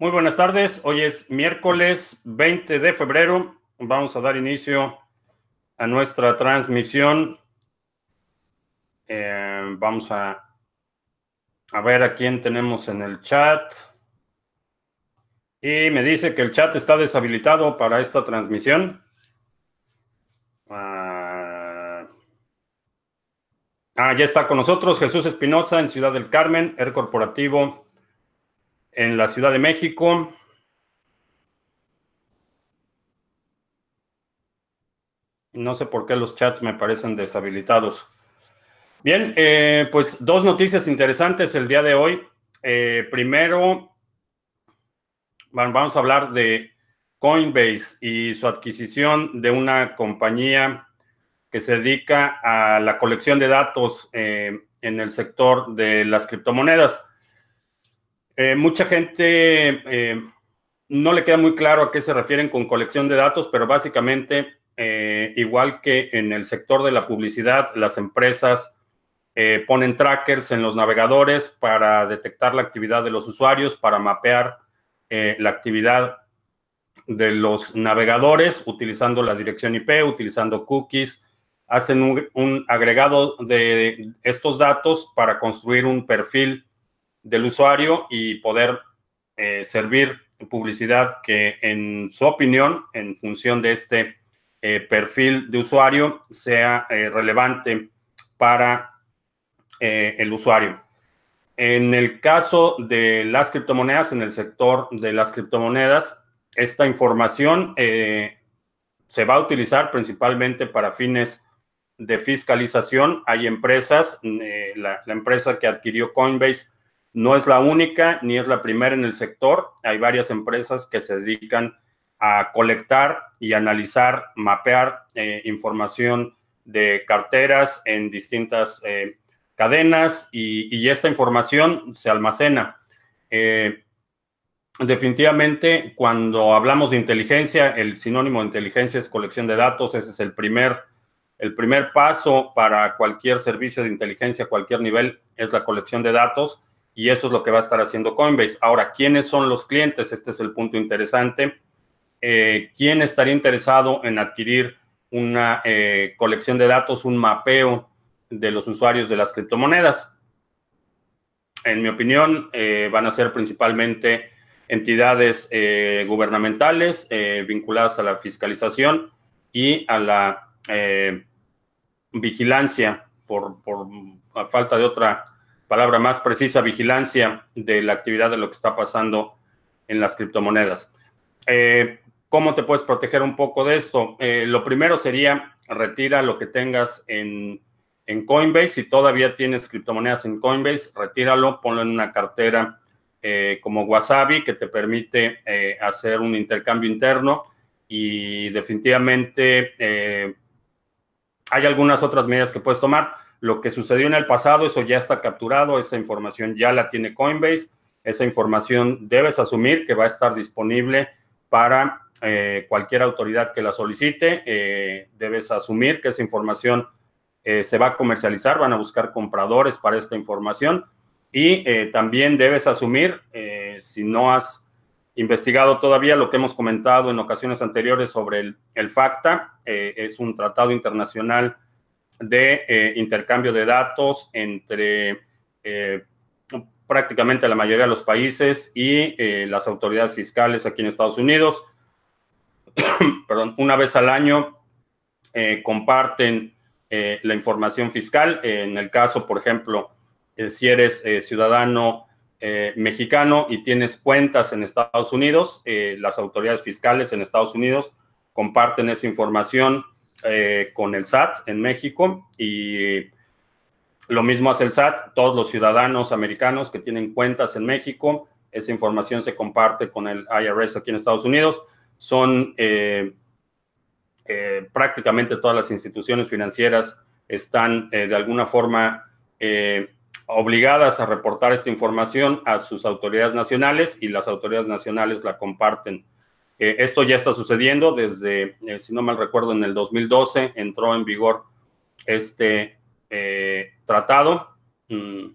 Muy buenas tardes. Hoy es miércoles 20 de febrero. Vamos a dar inicio a nuestra transmisión. Eh, vamos a, a ver a quién tenemos en el chat. Y me dice que el chat está deshabilitado para esta transmisión. Ah, ah ya está con nosotros Jesús Espinosa en Ciudad del Carmen, el corporativo en la Ciudad de México. No sé por qué los chats me parecen deshabilitados. Bien, eh, pues dos noticias interesantes el día de hoy. Eh, primero, vamos a hablar de Coinbase y su adquisición de una compañía que se dedica a la colección de datos eh, en el sector de las criptomonedas. Eh, mucha gente eh, no le queda muy claro a qué se refieren con colección de datos, pero básicamente, eh, igual que en el sector de la publicidad, las empresas ponen trackers en los navegadores para detectar la actividad de los usuarios, para mapear la actividad de los navegadores utilizando la dirección IP, utilizando cookies, hacen un agregado de estos datos para construir un perfil del usuario y poder eh, servir publicidad que en su opinión, en función de este eh, perfil de usuario, sea eh, relevante para el usuario. En el caso de las criptomonedas, en el sector de las criptomonedas, esta información se va a utilizar principalmente para fines de fiscalización. Hay empresas, la, la empresa que adquirió Coinbase no es la única ni es la primera en el sector. Hay varias empresas que se dedican a colectar y analizar, mapear eh, información de carteras en distintas eh, cadenas y, esta información se almacena. Eh, definitivamente, cuando hablamos de inteligencia, el sinónimo de inteligencia es colección de datos. Ese es el primer, el primer paso para cualquier servicio de inteligencia cualquier nivel, es la colección de datos y eso es lo que va a estar haciendo Coinbase. Ahora, ¿quiénes son los clientes? Este es el punto interesante. Eh, ¿Quién estaría interesado en adquirir una eh, colección de datos, un mapeo de los usuarios de las criptomonedas? En mi opinión, eh, van a ser principalmente entidades gubernamentales vinculadas a la fiscalización y a la vigilancia, por, por falta de otra palabra más precisa, vigilancia de la actividad de lo que está pasando en las criptomonedas. Eh, ¿Cómo te puedes proteger un poco de esto? Eh, lo primero sería retira lo que tengas en, Coinbase. Si todavía tienes criptomonedas en Coinbase, retíralo, ponlo en una cartera eh, como Wasabi que te permite hacer un intercambio interno y definitivamente hay algunas otras medidas que puedes tomar lo que sucedió en el pasado, eso ya está capturado, esa información ya la tiene Coinbase, esa información debes asumir que va a estar disponible para eh, cualquier autoridad que la solicite, eh, debes asumir que esa información eh, se va a comercializar, van a buscar compradores para esta información y también debes asumir, si no has investigado todavía lo que hemos comentado en ocasiones anteriores sobre el, el FACTA, es un tratado internacional de eh, intercambio de datos entre eh, prácticamente la mayoría de los países y eh, las autoridades fiscales aquí en Estados Unidos. Perdón, una vez al año comparten la información fiscal. En el caso, por ejemplo, si eres ciudadano mexicano y tienes cuentas en Estados Unidos, las autoridades fiscales en Estados Unidos comparten esa información eh, con el SAT en México y lo mismo hace el SAT, todos los ciudadanos americanos que tienen cuentas en México, esa información se comparte con el IRS aquí en Estados Unidos. Son eh, eh, prácticamente todas las instituciones financieras están de alguna forma obligadas a reportar esta información a sus autoridades nacionales y las autoridades nacionales la comparten eh, esto ya está sucediendo desde, eh, si no mal recuerdo, en el 2012 entró en vigor este eh, tratado. Mm,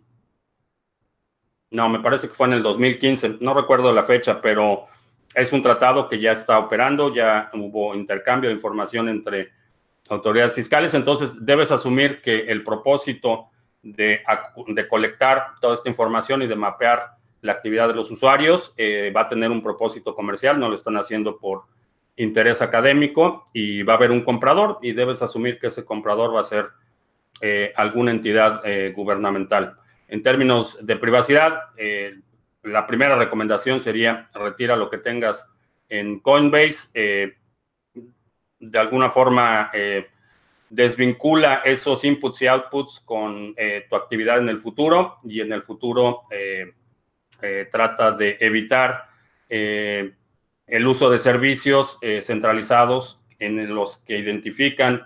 no, me parece que fue en el 2015, no recuerdo la fecha, pero es un tratado que ya está operando, ya hubo intercambio de información entre autoridades fiscales, entonces debes asumir que el propósito de, colectar toda esta información y de mapear la actividad de los usuarios eh, va a tener un propósito comercial, no lo están haciendo por interés académico y va a haber un comprador y debes asumir que ese comprador va a ser eh, alguna entidad eh, gubernamental. En términos de privacidad, la primera recomendación sería retira lo que tengas en Coinbase de alguna forma desvincula esos inputs y outputs con tu actividad en el futuro y en el futuro trata de evitar el uso de servicios centralizados en los que identifican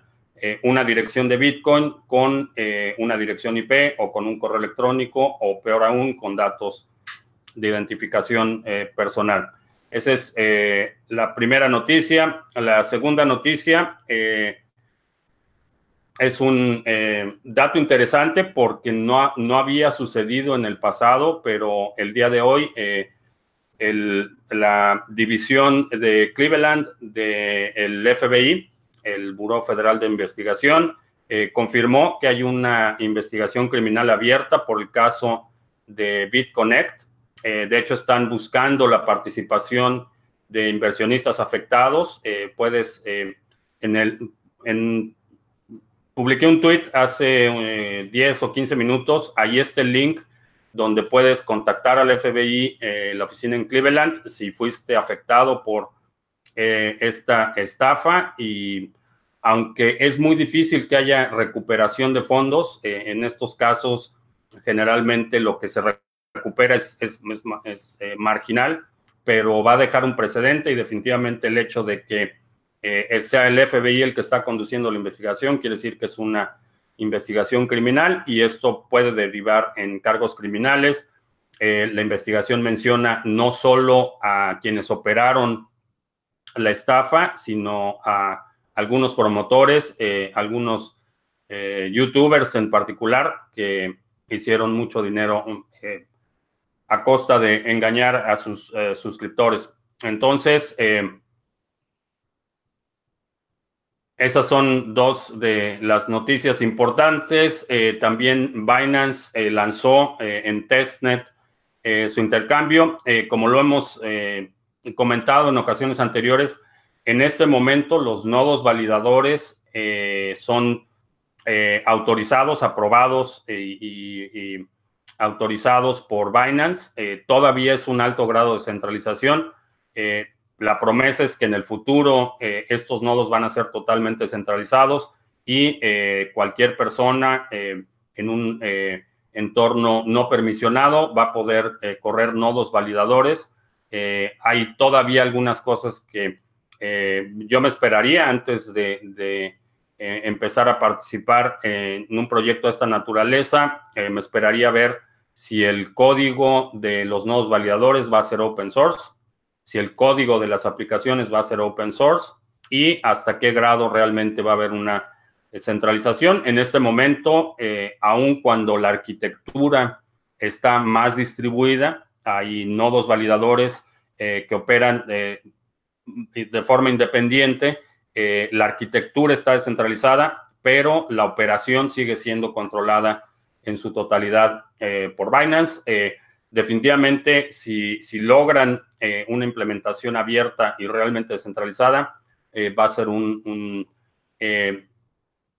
una dirección de Bitcoin con una dirección IP o con un correo electrónico o peor aún con datos de identificación personal. Esa es eh, la primera noticia. La segunda noticia eh, es un eh, dato interesante porque no, no, había sucedido en el pasado, pero el día de hoy la división de Cleveland del FBI, el Buró Federal de Investigación, confirmó que hay una investigación criminal abierta por el caso de BitConnect eh, de hecho, están buscando la participación de inversionistas afectados. Eh, puedes, eh, en el, en, publiqué un tweet hace 10 o 15 minutos. Ahí está el link donde puedes contactar al FBI, la oficina en Cleveland, si fuiste afectado por esta estafa. Y aunque es muy difícil que haya recuperación de fondos, en estos casos, generalmente lo que se recupera es, es, eh, marginal, pero va a dejar un precedente y definitivamente el hecho de que eh, sea el FBI el que está conduciendo la investigación quiere decir que es una investigación criminal y esto puede derivar en cargos criminales. Eh, la investigación menciona no solo a quienes operaron la estafa, sino a algunos promotores, algunos youtubers en particular que hicieron mucho dinero a costa de engañar a sus eh, suscriptores. Entonces, eh, esas son dos de las noticias importantes. Eh, también Binance lanzó en testnet su intercambio. como lo hemos comentado en ocasiones anteriores, en este momento los nodos validadores son autorizados, aprobados y autorizados por Binance. Eh, todavía es un alto grado de centralización. Eh, la promesa es que en el futuro eh, estos nodos van a ser totalmente centralizados y cualquier persona en un entorno no permisionado va a poder correr nodos validadores. hay todavía algunas cosas que yo me esperaría antes de empezar a participar en un proyecto de esta naturaleza. me esperaría ver si el código de los nodos validadores va a ser open source, si el código de las aplicaciones va a ser open source y hasta qué grado realmente va a haber una centralización. En este momento, eh, aun cuando la arquitectura está más distribuida, hay nodos validadores eh, que operan eh, de forma independiente, la arquitectura está descentralizada, pero la operación sigue siendo controlada en su totalidad eh, por Binance. Eh, definitivamente, si, si logran eh, una implementación abierta y realmente descentralizada, va a ser un, un,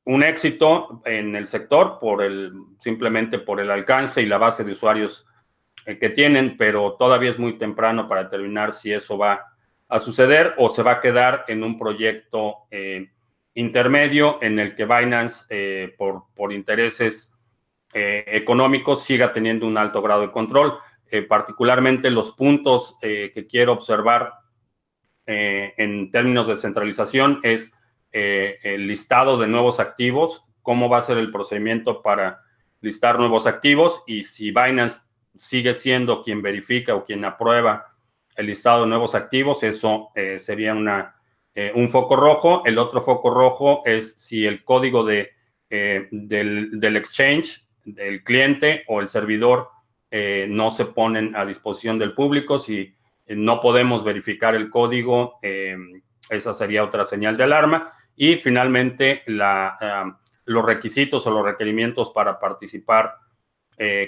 un, éxito en el sector por el, simplemente por el alcance y la base de usuarios que tienen, pero todavía es muy temprano para determinar si eso va a suceder o se va a quedar en un proyecto intermedio en el que Binance, por, por intereses eh, económico siga teniendo un alto grado de control. Eh, particularmente los puntos eh, que quiero observar en términos de centralización es el listado de nuevos activos, cómo va a ser el procedimiento para listar nuevos activos y si Binance sigue siendo quien verifica o quien aprueba el listado de nuevos activos, eso sería una, un foco rojo. El otro foco rojo es si el código de, del, del exchange del cliente o el servidor no se ponen a disposición del público. Si no podemos verificar el código, esa sería otra señal de alarma. Y finalmente, la, los requisitos o los requerimientos para participar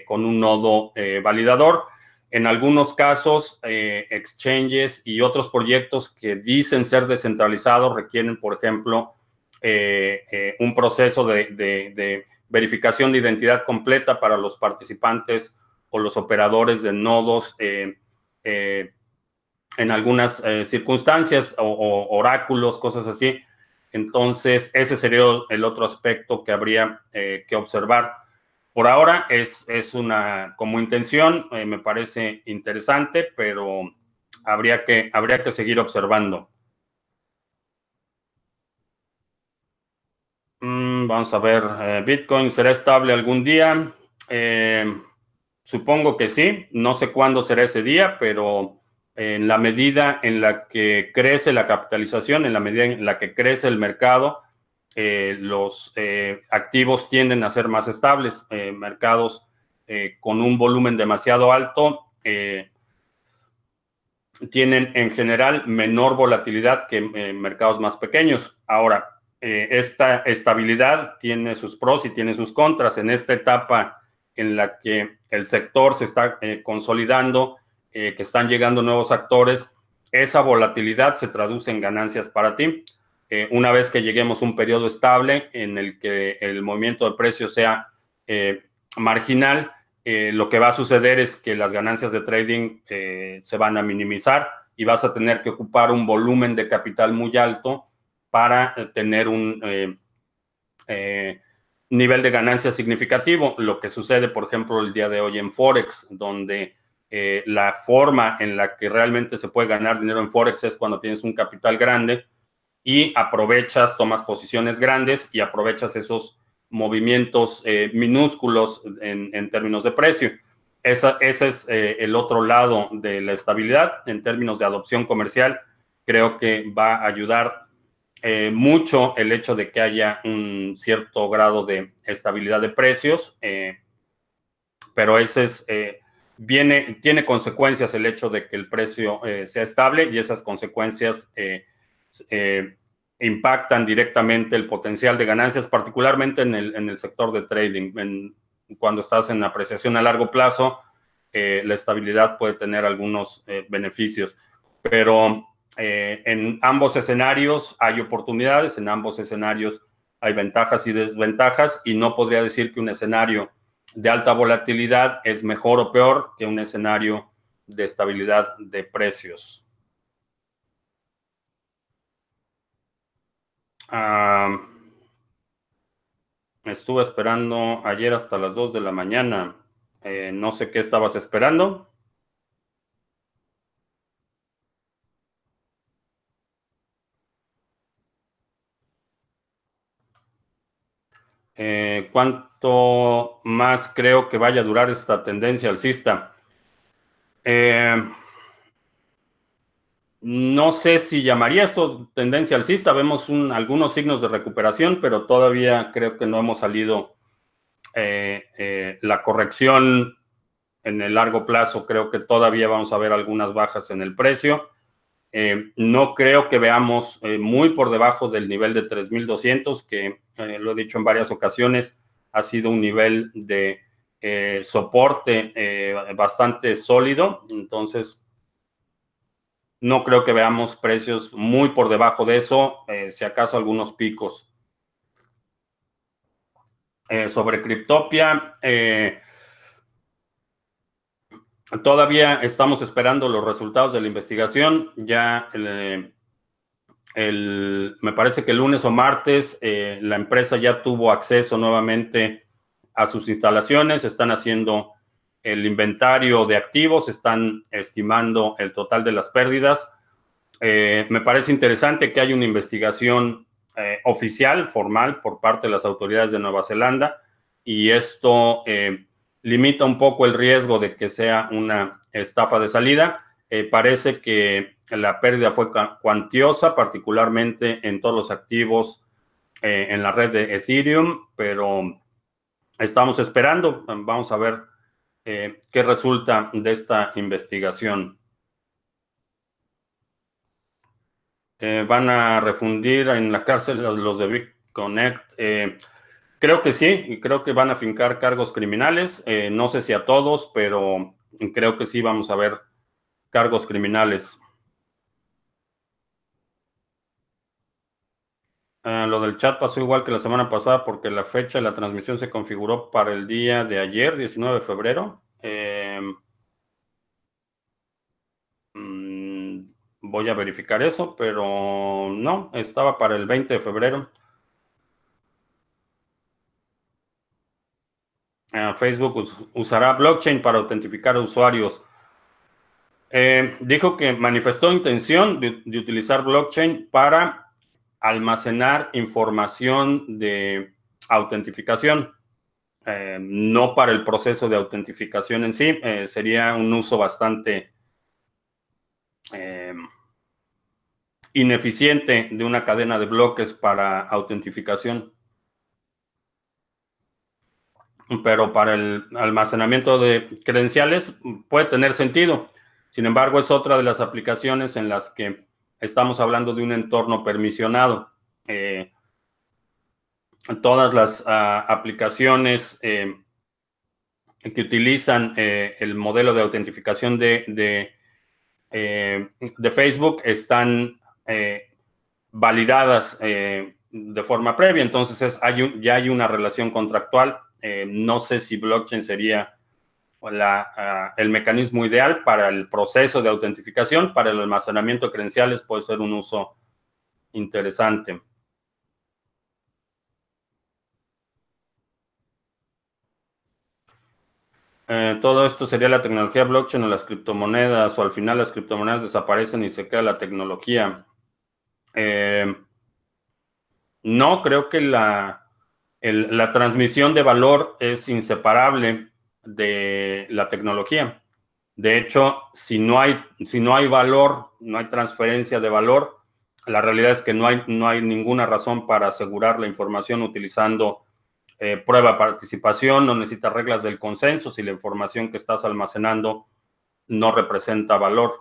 con un nodo validador. En algunos casos, eh, exchanges y otros proyectos que dicen ser descentralizados requieren, por ejemplo, eh, eh, un proceso de, verificación de identidad completa para los participantes o los operadores de nodos en algunas circunstancias o, oráculos, cosas así. Entonces, ese sería el otro aspecto que habría que observar. Por ahora es, es una como intención, eh, me parece interesante, pero habría que, habría que seguir observando. Mm, vamos a ver, eh, ¿Bitcoin será estable algún día? Eh, supongo que sí, no sé cuándo será ese día, pero en la medida en la que crece la capitalización, en la medida en la que crece el mercado, eh, los activos tienden a ser más estables. Mercados con un volumen demasiado alto tienen en general menor volatilidad que mercados más pequeños. Ahora, esta estabilidad tiene sus pros y tiene sus contras. En esta etapa en la que el sector se está consolidando, que están llegando nuevos actores, esa volatilidad se traduce en ganancias para ti. Eh, una vez que lleguemos a un periodo estable en el que el movimiento de precios sea eh, marginal, eh, lo que va a suceder es que las ganancias de trading se van a minimizar y vas a tener que ocupar un volumen de capital muy alto para tener un nivel de ganancia significativo. Lo que sucede, por ejemplo, el día de hoy en Forex, donde la forma en la que realmente se puede ganar dinero en Forex es cuando tienes un capital grande y aprovechas, tomas posiciones grandes y aprovechas esos movimientos eh, minúsculos en, términos de precio. ese es eh, el otro lado de la estabilidad en términos de adopción comercial. Creo que va a ayudar eh, mucho el hecho de que haya un cierto grado de estabilidad de precios, pero ese es, viene, tiene consecuencias el hecho de que el precio sea estable y esas consecuencias eh, impactan directamente el potencial de ganancias, particularmente en el, en el sector de trading. cuando estás en apreciación a largo plazo, eh, la estabilidad puede tener algunos eh, beneficios, pero en ambos escenarios hay oportunidades, en ambos escenarios hay ventajas y desventajas y no podría decir que un escenario de alta volatilidad es mejor o peor que un escenario de estabilidad de precios. estuve esperando ayer hasta las 2 de la mañana. Eh, no sé qué estabas esperando. Eh, ¿Cuánto más creo que vaya a durar esta tendencia alcista? Eh, no sé si llamaría esto tendencia alcista. Vemos algunos signos de recuperación, pero todavía creo que no hemos salido. Eh, eh, la corrección en el largo plazo, creo que todavía vamos a ver algunas bajas en el precio. Eh, no creo que veamos muy por debajo del nivel de 3.200, que lo he dicho en varias ocasiones, ha sido un nivel de soporte bastante sólido. Entonces, no creo que veamos precios muy por debajo de eso, eh, si acaso algunos picos. Eh, sobre Cryptopia, eh, todavía estamos esperando los resultados de la investigación. Ya me parece que el lunes o martes la empresa ya tuvo acceso nuevamente a sus instalaciones, están haciendo el inventario de activos, están estimando el total de las pérdidas. Eh, me parece interesante que haya una investigación eh, oficial, formal, por parte de las autoridades de Nueva Zelanda y esto eh, limita un poco el riesgo de que sea una estafa de salida. parece que la pérdida fue cuantiosa, particularmente en todos los activos en la red de Ethereum, pero estamos esperando, vamos a ver qué resulta de esta investigación. van a refundir en la cárcel los, de BitConnect. Creo que sí, creo que van a fincar cargos criminales. no sé si a todos, pero creo que sí vamos a ver cargos criminales. Ah, lo del chat pasó igual que la semana pasada porque la fecha de la transmisión se configuró para el día de ayer, 19 de febrero. Em, mm, voy a verificar eso, pero no, estaba para el 20 de febrero. Ah, Facebook usará blockchain para autentificar a usuarios. Eh, dijo que manifestó intención de utilizar blockchain para almacenar información de autentificación, eh, no para el proceso de autentificación en sí, eh, sería un uso bastante eh, ineficiente de una cadena de bloques para autentificación. Pero para el almacenamiento de credenciales puede tener sentido. Sin embargo, es otra de las aplicaciones en las que estamos hablando de un entorno permisionado. Eh, todas las ah, aplicaciones eh, que utilizan eh, el modelo de autentificación de, de, Facebook están validadas de forma previa, entonces hay ya hay una relación contractual. No sé si blockchain sería ah, el mecanismo ideal para el proceso de autentificación, para el almacenamiento de credenciales puede ser un uso interesante. Eh, todo esto sería la tecnología blockchain o las criptomonedas, o al final las criptomonedas desaparecen y se queda la tecnología. Eh, no, creo que la, la transmisión de valor es inseparable de la tecnología. De hecho, si no hay, si no hay valor, no hay transferencia de valor, la realidad es que no hay, no hay ninguna razón para asegurar la información utilizando eh, prueba participación, no necesitas reglas del consenso si la información que estás almacenando no representa valor.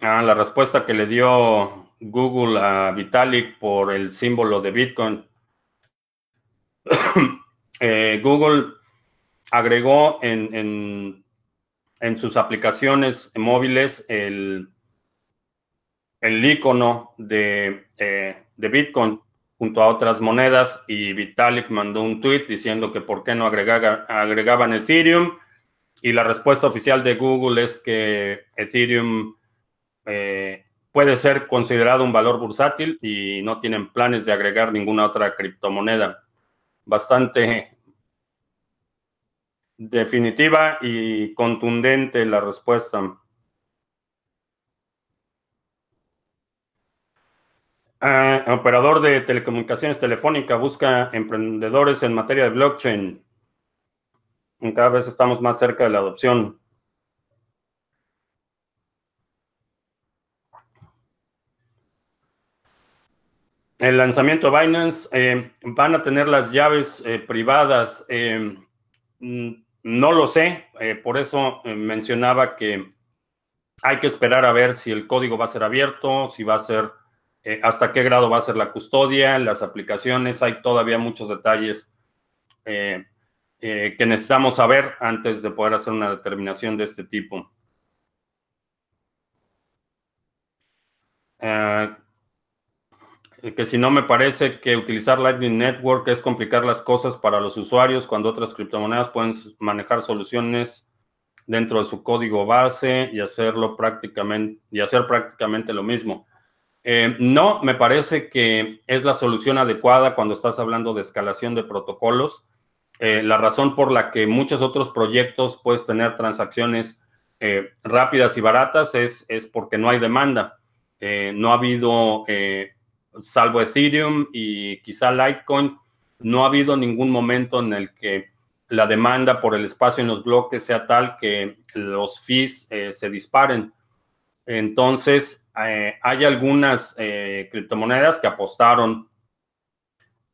Ah, la respuesta que le dio Google a Vitalik por el símbolo de Bitcoin. Eh, Google agregó en, en, sus aplicaciones móviles el, el icono de, eh, de, Bitcoin junto a otras monedas y Vitalik mandó un tweet diciendo que por qué no agregaban Ethereum y la respuesta oficial de Google es que Ethereum eh, puede ser considerado un valor bursátil y no tienen planes de agregar ninguna otra criptomoneda. Bastante definitiva y contundente la respuesta. Ah, operador de telecomunicaciones telefónica busca emprendedores en materia de blockchain. Cada vez estamos más cerca de la adopción. El lanzamiento de Binance, eh, van a tener las llaves eh, privadas. Eh, mm, no lo sé, por eso mencionaba que hay que esperar a ver si el código va a ser abierto, si va a ser, hasta qué grado va a ser la custodia, las aplicaciones. Hay todavía muchos detalles que necesitamos saber antes de poder hacer una determinación de este tipo que si no me parece que utilizar Lightning Network es complicar las cosas para los usuarios cuando otras criptomonedas pueden manejar soluciones dentro de su código base y hacerlo prácticamente y hacer prácticamente lo mismo. Eh, no, me parece que es la solución adecuada cuando estás hablando de escalación de protocolos. Eh, la razón por la que muchos otros proyectos puedes tener transacciones eh, rápidas y baratas es, es, porque no hay demanda. no ha habido salvo Ethereum y quizá Litecoin, no ha habido ningún momento en el que la demanda por el espacio en los bloques sea tal que los fees eh, se disparen. Entonces, eh, hay algunas eh, criptomonedas que apostaron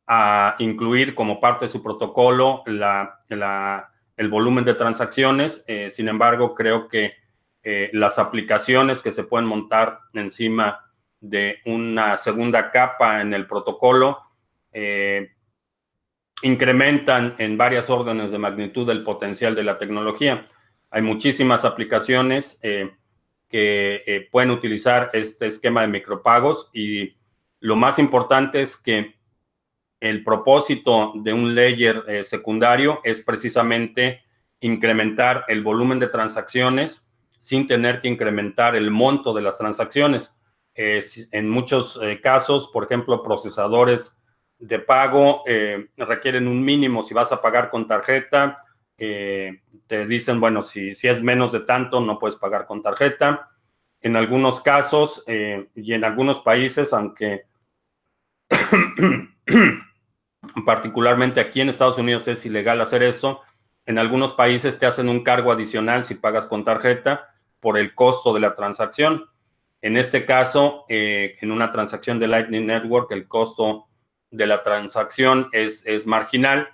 a incluir como parte de su protocolo el volumen de transacciones. sin embargo, creo que las aplicaciones que se pueden montar encima de una segunda capa en el protocolo incrementan en varias órdenes de magnitud el potencial de la tecnología. Hay muchísimas aplicaciones eh, que eh, pueden utilizar este esquema de micropagos y lo más importante es que el propósito de un layer eh, secundario es precisamente incrementar el volumen de transacciones sin tener que incrementar el monto de las transacciones. En muchos casos, por ejemplo, procesadores de pago eh, requieren un mínimo si vas a pagar con tarjeta. Eh, te dicen, bueno, si, si es menos de tanto, no puedes pagar con tarjeta. En algunos casos eh, y en algunos países, aunque particularmente aquí en Estados Unidos es ilegal hacer eso, en algunos países te hacen un cargo adicional si pagas con tarjeta por el costo de la transacción. En este caso, en una transacción de Lightning Network, el costo de la transacción es, es marginal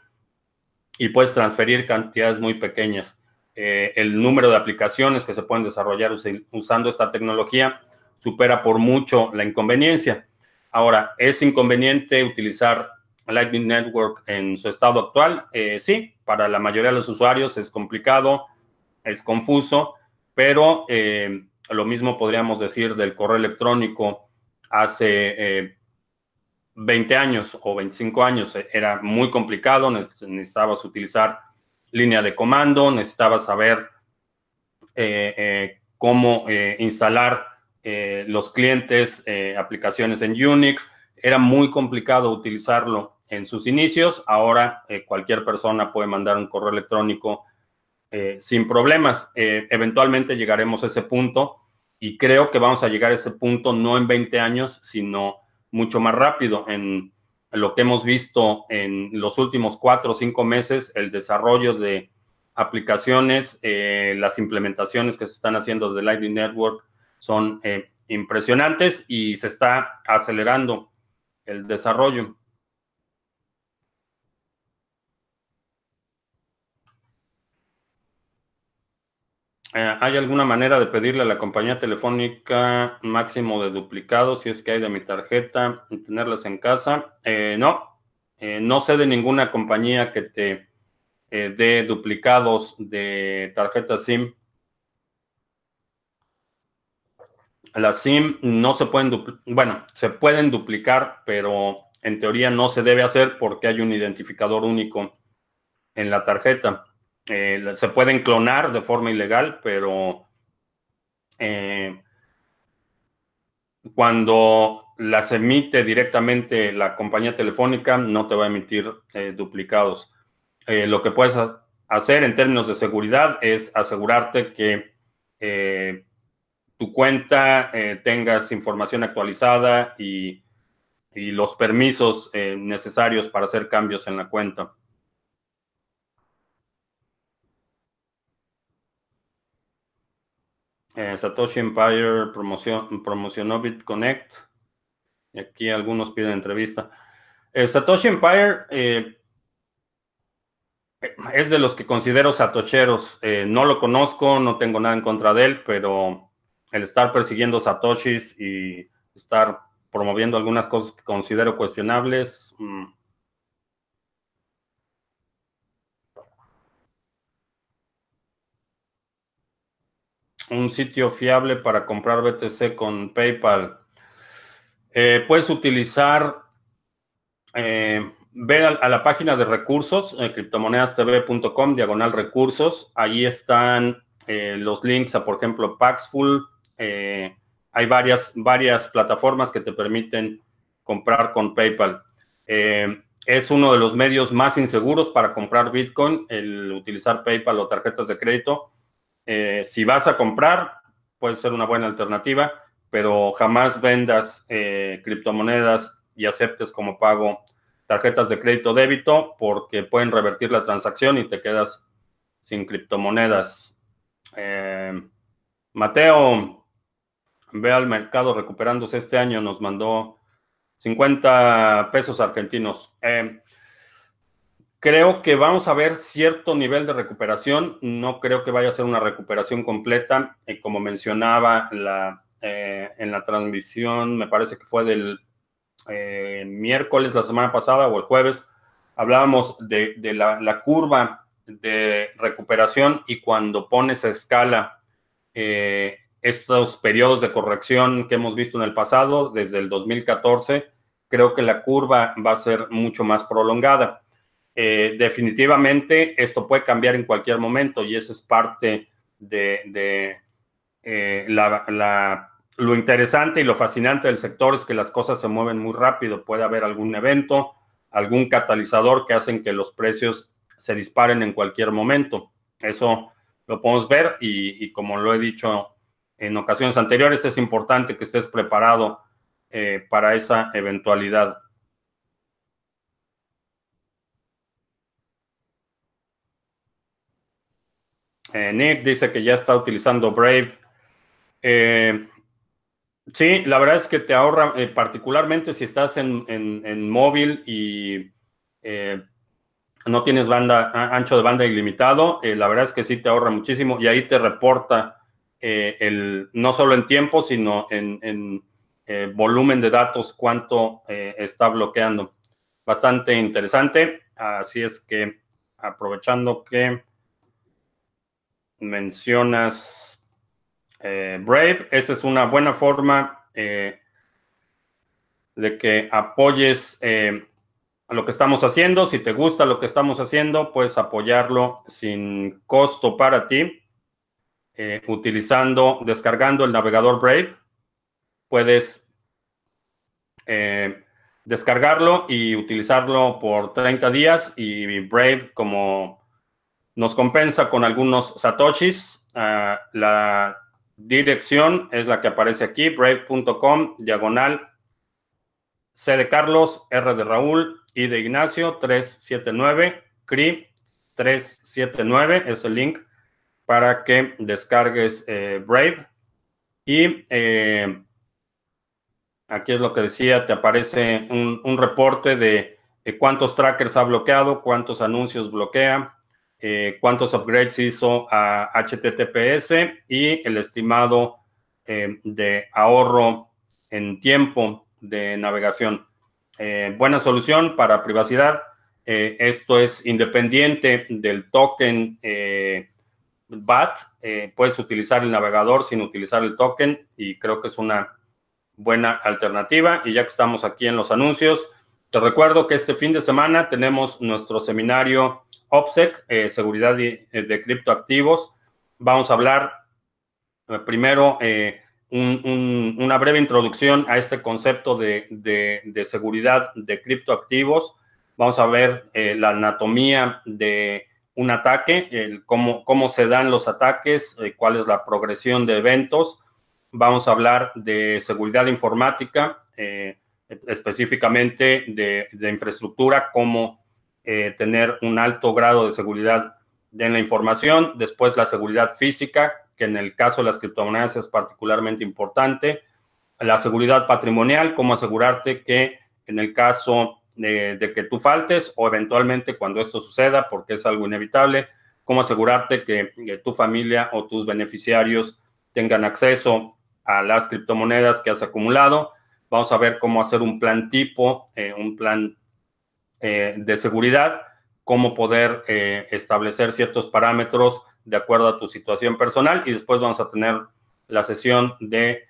y puedes transferir cantidades muy pequeñas. Eh, el número de aplicaciones que se pueden desarrollar usando esta tecnología supera por mucho la inconveniencia. Ahora, ¿es inconveniente utilizar Lightning Network en su estado actual? Eh, sí, para la mayoría de los usuarios es complicado, es confuso, pero eh, lo mismo podríamos decir del correo electrónico hace 20 años o 25 años eh, era muy complicado, necesitabas utilizar línea de comando, necesitabas saber eh, eh, cómo instalar los clientes, aplicaciones en Unix. Era muy complicado utilizarlo en sus inicios. Ahora cualquier persona puede mandar un correo electrónico sin problemas. eventualmente llegaremos a ese punto y creo que vamos a llegar a ese punto no en 20 años, sino mucho más rápido. En lo que hemos visto en los últimos cuatro o cinco meses, el desarrollo de aplicaciones, eh, las implementaciones que se están haciendo de Lightning Network son eh, impresionantes y se está acelerando el desarrollo. Eh, ¿Hay alguna manera de pedirle a la compañía telefónica máximo de duplicados si es que hay de mi tarjeta y tenerlas en casa? Eh, no, eh, no sé de ninguna compañía que te dé duplicados de tarjeta SIM. Las SIM no se pueden, bueno, se pueden duplicar, pero en teoría no se debe hacer porque hay un identificador único en la tarjeta. Eh, se pueden clonar de forma ilegal, pero eh, cuando las emite directamente la compañía telefónica, no te va a emitir eh, duplicados. lo que puedes hacer en términos de seguridad es asegurarte que tu cuenta tengas información actualizada y los permisos necesarios para hacer cambios en la cuenta. Eh, Satoshi Empire promocionó BitConnect. Y aquí algunos piden entrevista. Eh, Satoshi Empire eh, es de los que considero satocheros. no lo conozco, no tengo nada en contra de él, pero el estar persiguiendo satoshis y estar promoviendo algunas cosas que considero cuestionables, mm, un sitio fiable para comprar BTC con PayPal. Eh, puedes utilizar, eh, a, la página de recursos, eh, criptomonedastv.com, diagonal recursos. Ahí están los links a, por ejemplo, Paxful. hay varias, varias plataformas que te permiten comprar con PayPal. es uno de los medios más inseguros para comprar Bitcoin, el utilizar PayPal o tarjetas de crédito eh, si vas a comprar, puede ser una buena alternativa, pero jamás vendas eh, criptomonedas y aceptes como pago tarjetas de crédito débito porque pueden revertir la transacción y te quedas sin criptomonedas. Eh, Mateo, ve al mercado recuperándose este año, nos mandó 50 pesos argentinos. Creo que vamos a ver cierto nivel de recuperación. No creo que vaya a ser una recuperación completa. Eh, como mencionaba la, eh, en la transmisión, me parece que fue del miércoles la semana pasada o el jueves, hablábamos de, la, la, curva de recuperación y cuando pones a escala estos periodos de corrección que hemos visto en el pasado, desde el 2014, creo que la curva va a ser mucho más prolongada. Eh, definitivamente esto puede cambiar en cualquier momento y eso es parte de, eh, lo interesante y lo fascinante del sector es que las cosas se mueven muy rápido. Puede haber algún evento, algún catalizador que hacen que los precios se disparen en cualquier momento. Eso lo podemos ver y como lo he dicho en ocasiones anteriores, es importante que estés preparado eh, para esa eventualidad. Eh, Nick dice que ya está utilizando Brave. Eh, sí, la verdad es que te ahorra, particularmente si estás en, móvil y no tienes banda, ancho de banda ilimitado, la verdad es que sí te ahorra muchísimo y ahí te reporta eh, el, no solo en tiempo, sino en, eh, volumen de datos, cuánto eh, está bloqueando. Bastante interesante. Así es que aprovechando que mencionas Brave, esa es una buena forma de que apoyes lo que estamos haciendo. Si te gusta lo que estamos haciendo, puedes apoyarlo sin costo para ti eh, utilizando, descargando el navegador Brave. Puedes eh, descargarlo y utilizarlo por 30 días y Brave como nos compensa con algunos satoshis. Ah, la dirección es la que aparece aquí, brave.com, diagonal, C de Carlos, R de Raúl, I de Ignacio, 379, CRI 379 es el link para que descargues eh, Brave. Y eh, aquí es lo que decía, te aparece un, reporte de cuántos trackers ha bloqueado, cuántos anuncios bloquea, eh, cuántos upgrades hizo a HTTPS y el estimado de ahorro en tiempo de navegación. buena solución para privacidad. esto es independiente del token BAT, eh, puedes utilizar el navegador sin utilizar el token y creo que es una buena alternativa. Y ya que estamos aquí en los anuncios, te recuerdo que este fin de semana tenemos nuestro seminario OPSEC, eh, Seguridad de, de, Criptoactivos. Vamos a hablar eh, primero una breve introducción a este concepto de, de seguridad de criptoactivos. Vamos a ver la anatomía de un ataque, cómo, cómo se dan los ataques, eh, cuál es la progresión de eventos. Vamos a hablar de seguridad informática, eh, específicamente de, infraestructura, cómo eh, tener un alto grado de seguridad en la información. Después la seguridad física, que en el caso de las criptomonedas es particularmente importante. La seguridad patrimonial, cómo asegurarte que en el caso de, que tú faltes o eventualmente cuando esto suceda, porque es algo inevitable, cómo asegurarte que, tu familia o tus beneficiarios tengan acceso a las criptomonedas que has acumulado. Vamos a ver cómo hacer un plan tipo, eh, un plan eh, de seguridad, cómo poder eh, establecer ciertos parámetros de acuerdo a tu situación personal y después vamos a tener la sesión de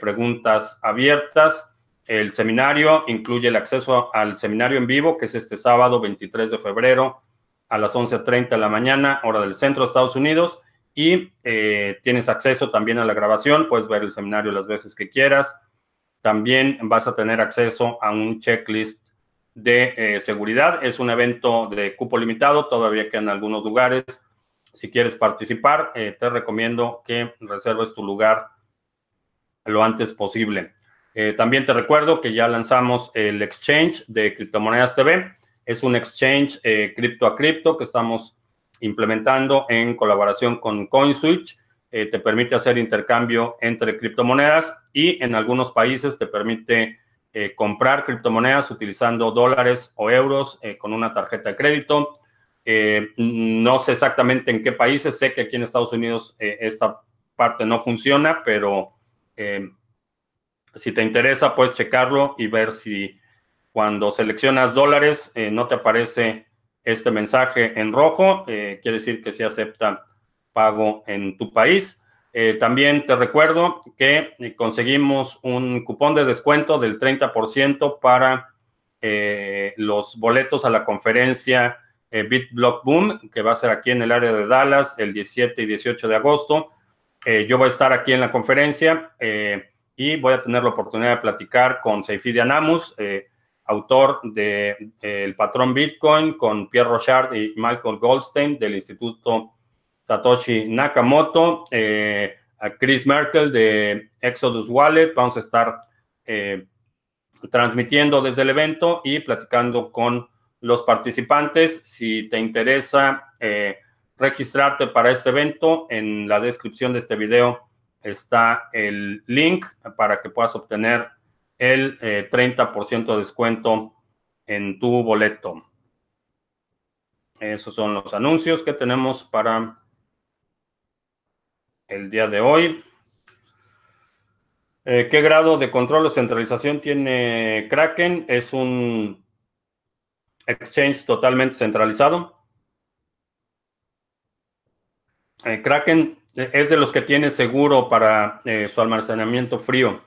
preguntas abiertas el seminario incluye el acceso al seminario en vivo, que es este sábado 23 de febrero a las 11.30 de la mañana, hora del centro de Estados Unidos. Y eh, tienes acceso también a la grabación, puedes ver el seminario las veces que quieras. También vas a tener acceso a un checklist de eh, seguridad. Es un evento de cupo limitado, todavía quedan algunos lugares. Si quieres participar, eh, te recomiendo que reserves tu lugar lo antes posible. Eh, también te recuerdo que ya lanzamos el exchange de Criptomonedas TV. Es un exchange cripto a cripto que estamos implementando en colaboración con CoinSwitch. Te permite hacer intercambio entre criptomonedas y en algunos países te permite comprar criptomonedas utilizando dólares o euros con una tarjeta de crédito. no sé exactamente en qué países, sé que aquí en Estados Unidos esta parte no funciona, pero si te interesa, puedes checarlo y ver si cuando seleccionas dólares no te aparece este mensaje en rojo, quiere decir que se acepta pago en tu país. Eh, también te recuerdo que conseguimos un cupón de descuento del 30% para eh, los boletos a la conferencia eh, BitBlock Boom, que va a ser aquí en el área de Dallas el 17 y 18 de agosto. yo voy a estar aquí en la conferencia y voy a tener la oportunidad de platicar con Seifi Anamus, autor de El Patrón Bitcoin, con Pierre Rochard y Michael Goldstein del Instituto Satoshi Nakamoto, eh, a Chris Merkel de Exodus Wallet. Vamos a estar eh, transmitiendo desde el evento y platicando con los participantes. Si te interesa eh, registrarte para este evento, en la descripción de este video está el link para que puedas obtener el 30% de descuento en tu boleto. Esos son los anuncios que tenemos para el día de hoy. Eh, ¿Qué grado de control o centralización tiene Kraken? Es un exchange totalmente centralizado. Eh, Kraken es de los que tiene seguro para eh, su almacenamiento frío.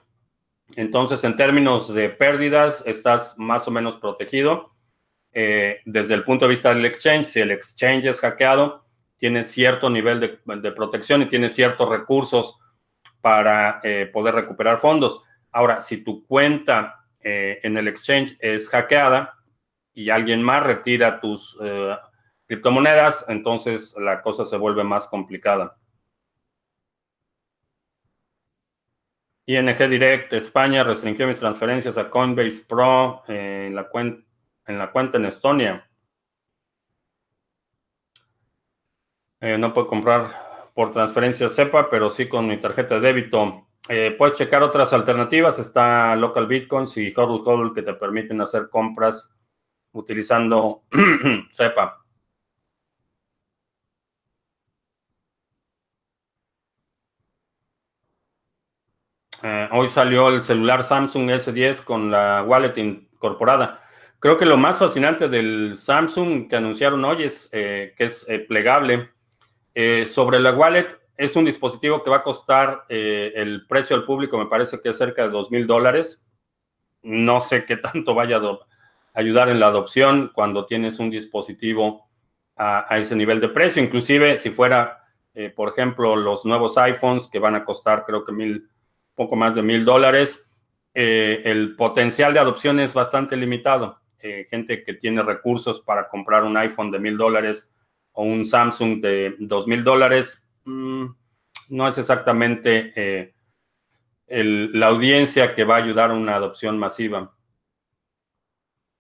Entonces, en términos de pérdidas, estás más o menos protegido. desde el punto de vista del exchange, si el exchange es hackeado, tiene cierto nivel de, protección y tiene ciertos recursos para eh, poder recuperar fondos. Ahora, si tu cuenta eh, en el exchange es hackeada y alguien más retira tus eh, criptomonedas, entonces la cosa se vuelve más complicada. ING Direct España restringió mis transferencias a Coinbase Pro en, la en la cuenta en Estonia. Eh, no puedo comprar por transferencia SEPA, pero sí con mi tarjeta de débito. Eh, puedes checar otras alternativas. Está Local Bitcoins y Hodl Hodl que te permiten hacer compras utilizando SEPA. Eh, hoy salió el celular Samsung S10 con la wallet incorporada. Creo que lo más fascinante del Samsung que anunciaron hoy es que es plegable. Eh, sobre la wallet, es un dispositivo que va a costar eh, el precio al público, me parece que es cerca de dos mil dólares. No sé qué tanto vaya a ayudar en la adopción cuando tienes un dispositivo a, ese nivel de precio. Inclusive si fuera, eh, por ejemplo, los nuevos iPhones que van a costar creo que mil, poco más de mil dólares, el potencial de adopción es bastante limitado. gente que tiene recursos para comprar un iPhone de mil dólares o un Samsung de dos mil dólares, mm, no es exactamente eh, la audiencia que va a ayudar a una adopción masiva.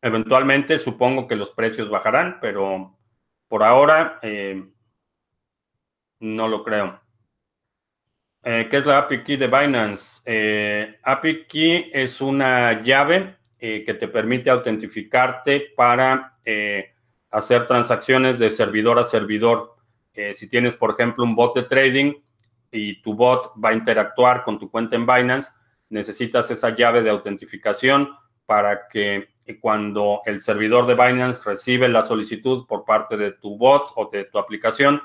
Eventualmente supongo que los precios bajarán, pero por ahora eh, no lo creo. Eh, ¿Qué es la API Key de Binance? API Key es una llave que te permite autentificarte para hacer transacciones de servidor a servidor. Eh, si tienes, por ejemplo, un bot de trading y tu bot va a interactuar con tu cuenta en Binance, necesitas esa llave de autentificación para que cuando el servidor de Binance recibe la solicitud por parte de tu bot o de tu aplicación,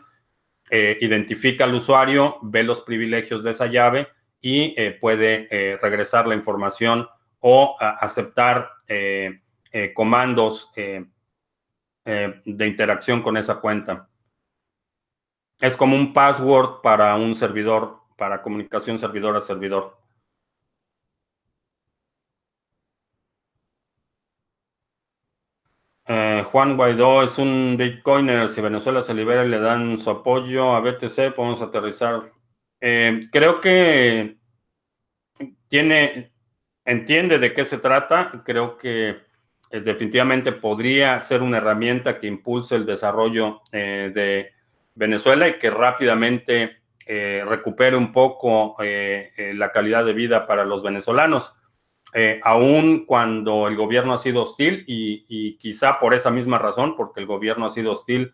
eh, identifica al usuario, ve los privilegios de esa llave y eh, puede regresar la información o aceptar comandos eh, de interacción con esa cuenta. Es como un password para un servidor, para comunicación servidor a servidor. Eh, Juan Guaidó es un Bitcoiner. Si Venezuela se libera y le dan su apoyo a BTC, podemos aterrizar. Eh, creo que tiene, entiende de qué se trata. Creo que definitivamente podría ser una herramienta que impulse el desarrollo eh, de Venezuela y que rápidamente eh, recupere un poco la calidad de vida para los venezolanos. eh, aún cuando el gobierno ha sido hostil y, quizá por esa misma razón, porque el gobierno ha sido hostil,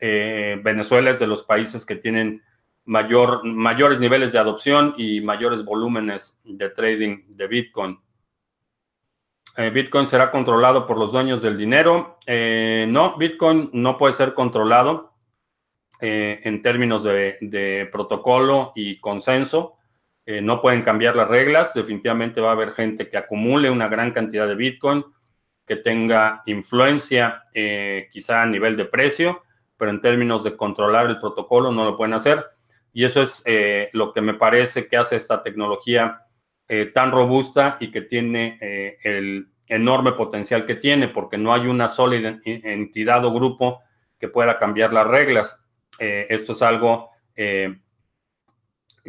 eh, Venezuela es de los países que tienen mayor, mayores niveles de adopción y mayores volúmenes de trading de Bitcoin. Eh, Bitcoin será controlado por los dueños del dinero. no, Bitcoin no puede ser controlado en términos de protocolo y consenso. Eh, no pueden cambiar las reglas. Definitivamente va a haber gente que acumule una gran cantidad de Bitcoin, que tenga influencia eh, quizá a nivel de precio, pero en términos de controlar el protocolo no lo pueden hacer. Y eso es eh, lo que me parece que hace esta tecnología tan robusta y que tiene el enorme potencial que tiene, porque no hay una sola entidad o grupo que pueda cambiar las reglas. esto es algo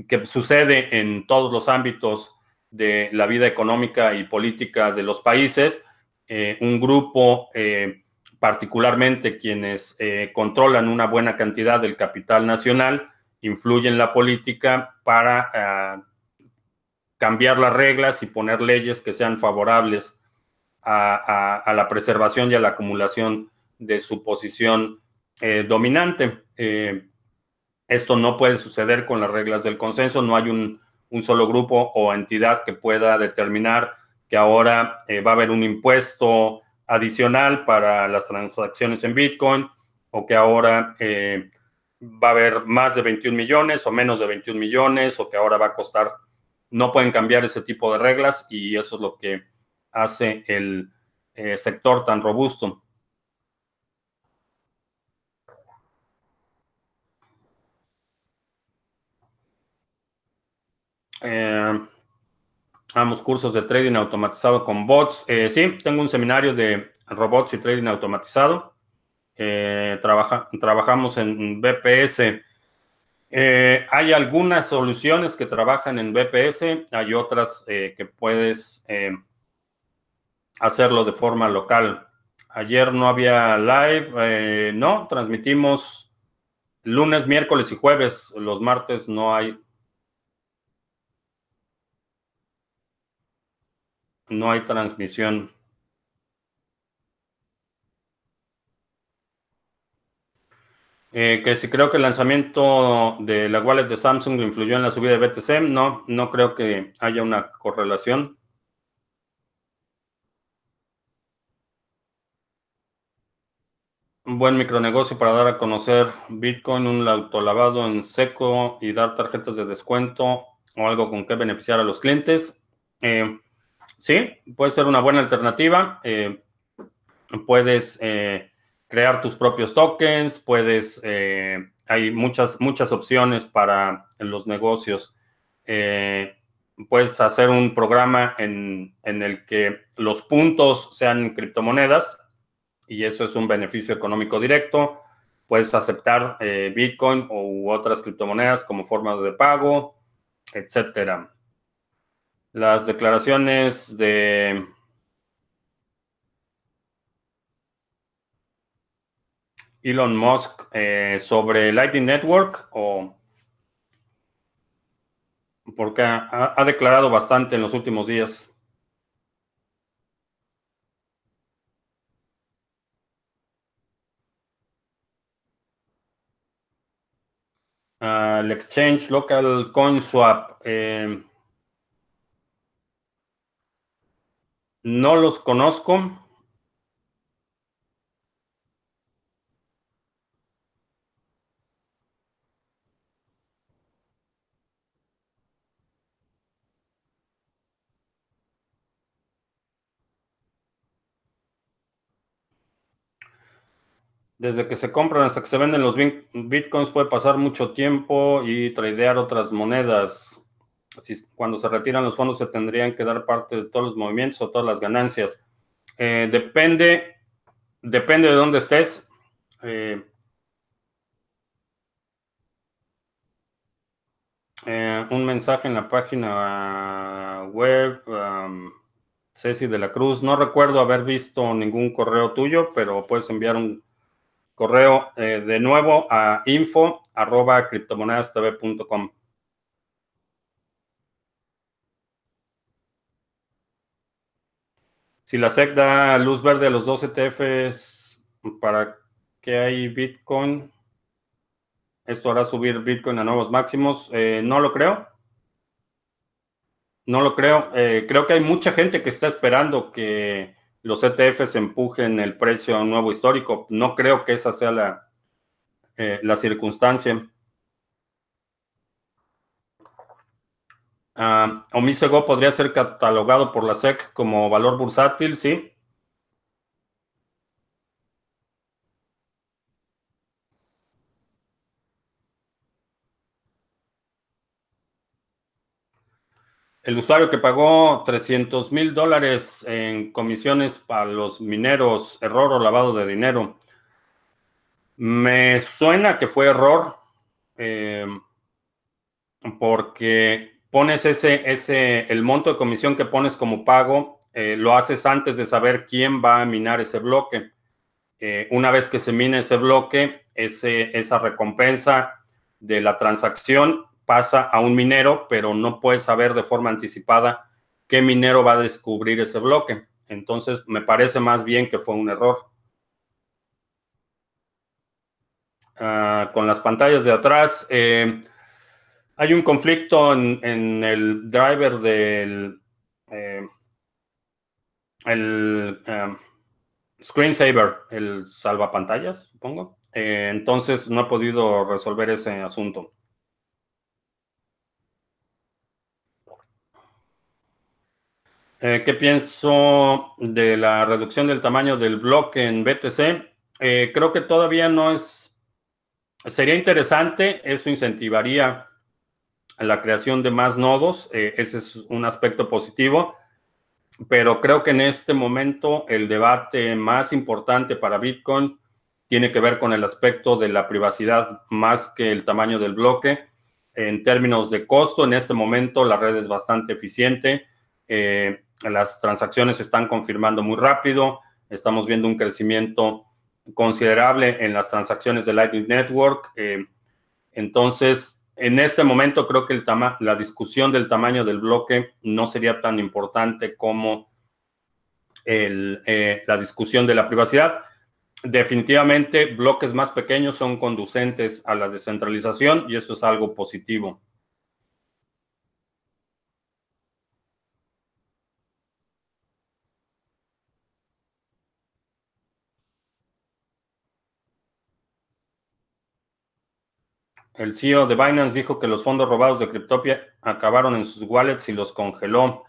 que sucede en todos los ámbitos de la vida económica y política de los países. Eh, un grupo, eh, particularmente quienes eh, controlan una buena cantidad del capital nacional, influyen en la política para ah, cambiar las reglas y poner leyes que sean favorables a, la preservación y a la acumulación de su posición dominante. Esto no puede suceder con las reglas del consenso. No hay un, solo grupo o entidad que pueda determinar que ahora eh, va a haber un impuesto adicional para las transacciones en Bitcoin o que ahora eh, va a haber más de 21 millones o menos de 21 millones o que ahora va a costar. No pueden cambiar ese tipo de reglas y eso es lo que hace el eh, sector tan robusto. Eh, Vamos, cursos de trading automatizado con bots. Eh, sí, tengo un seminario de robots y trading automatizado. Eh, trabajamos en BPS. Eh, hay algunas soluciones que trabajan en BPS, hay otras que puedes hacerlo de forma local. Ayer no había live, no, transmitimos lunes, miércoles y jueves. Los martes no hay no hay transmisión. Eh, que si creo que el lanzamiento de la wallet de Samsung influyó en la subida de BTC, no, no creo que haya una correlación. Un buen micronegocio para dar a conocer Bitcoin, un autolavado en seco y dar tarjetas de descuento o algo con que beneficiar a los clientes. Eh, Sí, puede ser una buena alternativa. Eh, puedes crear tus propios tokens, puedes, eh, hay muchas, muchas opciones para los negocios. puedes hacer un programa en, en, el que los puntos sean criptomonedas y eso es un beneficio económico directo. Puedes aceptar Bitcoin u otras criptomonedas como forma de pago, etcétera. Las declaraciones de Elon Musk eh, sobre Lightning Network o porque ha, declarado bastante en los últimos días. El exchange local CoinSwap. Eh, No los conozco. Desde que se compran hasta que se venden los bitcoins puede pasar mucho tiempo y tradear otras monedas cuando se retiran los fondos se tendrían que dar parte de todos los movimientos o todas las ganancias. Eh, depende, depende de dónde estés. Eh, eh, un mensaje en la página web, um, Ceci de la Cruz. No recuerdo haber visto ningún correo tuyo, pero puedes enviar un correo de nuevo a info arroba. Si la SEC da luz verde a los dos ETFs, ¿para qué hay Bitcoin? ¿Esto hará subir Bitcoin a nuevos máximos? Eh, no lo creo. No lo creo. Eh, creo que hay mucha gente que está esperando que los ETFs empujen el precio a un nuevo histórico. No creo que esa sea la, eh, la circunstancia. Uh, Omisego podría ser catalogado por la SEC como valor bursátil, sí. El usuario que pagó 300 mil dólares en comisiones para los mineros, error o lavado de dinero. Me suena que fue error eh, porque pones ese, ese, el monto de comisión que pones como pago, eh, lo haces antes de saber quién va a minar ese bloque. Eh, una vez que se mine ese bloque, ese, esa recompensa de la transacción pasa a un minero, pero no puedes saber de forma anticipada qué minero va a descubrir ese bloque. Entonces, me parece más bien que fue un error. Ah, con las pantallas de atrás, eh, hay un conflicto en, el driver del eh, el eh, screensaver, el salvapantallas, supongo. entonces, no he podido resolver ese asunto. Eh, ¿Qué pienso de la reducción del tamaño del bloque en BTC? Eh, creo que todavía no es... Sería interesante, eso incentivaría la creación de más nodos, eh, ese es un aspecto positivo, pero creo que en este momento el debate más importante para Bitcoin tiene que ver con el aspecto de la privacidad más que el tamaño del bloque. En términos de costo, en este momento la red es bastante eficiente. Eh, las transacciones se están confirmando muy rápido. Estamos viendo un crecimiento considerable en las transacciones de Lightning Network. Eh, entonces, en este momento creo que el la discusión del tamaño del bloque no sería tan importante como eh, la discusión de la privacidad. Definitivamente, bloques más pequeños son conducentes a la descentralización y esto es algo positivo. El CEO de Binance dijo que los fondos robados de Cryptopia acabaron en sus wallets y los congeló.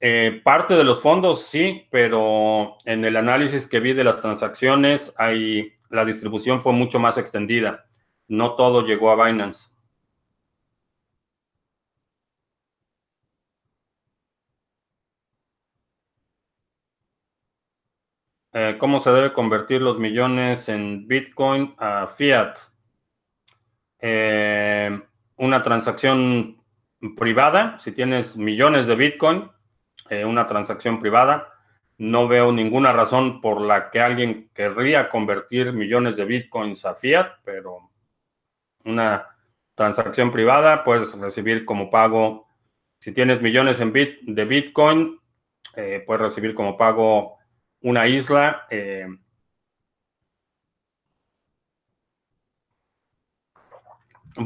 Eh, parte de los fondos sí, pero en el análisis que vi de las transacciones, hay, la distribución fue mucho más extendida. No todo llegó a Binance. Eh, ¿Cómo se debe convertir los millones en Bitcoin a fiat? Eh, una transacción privada, si tienes millones de Bitcoin, eh, una transacción privada, no veo ninguna razón por la que alguien querría convertir millones de Bitcoins a fiat, pero una transacción privada puedes recibir como pago, si tienes millones en bit, de Bitcoin, eh, puedes recibir como pago una isla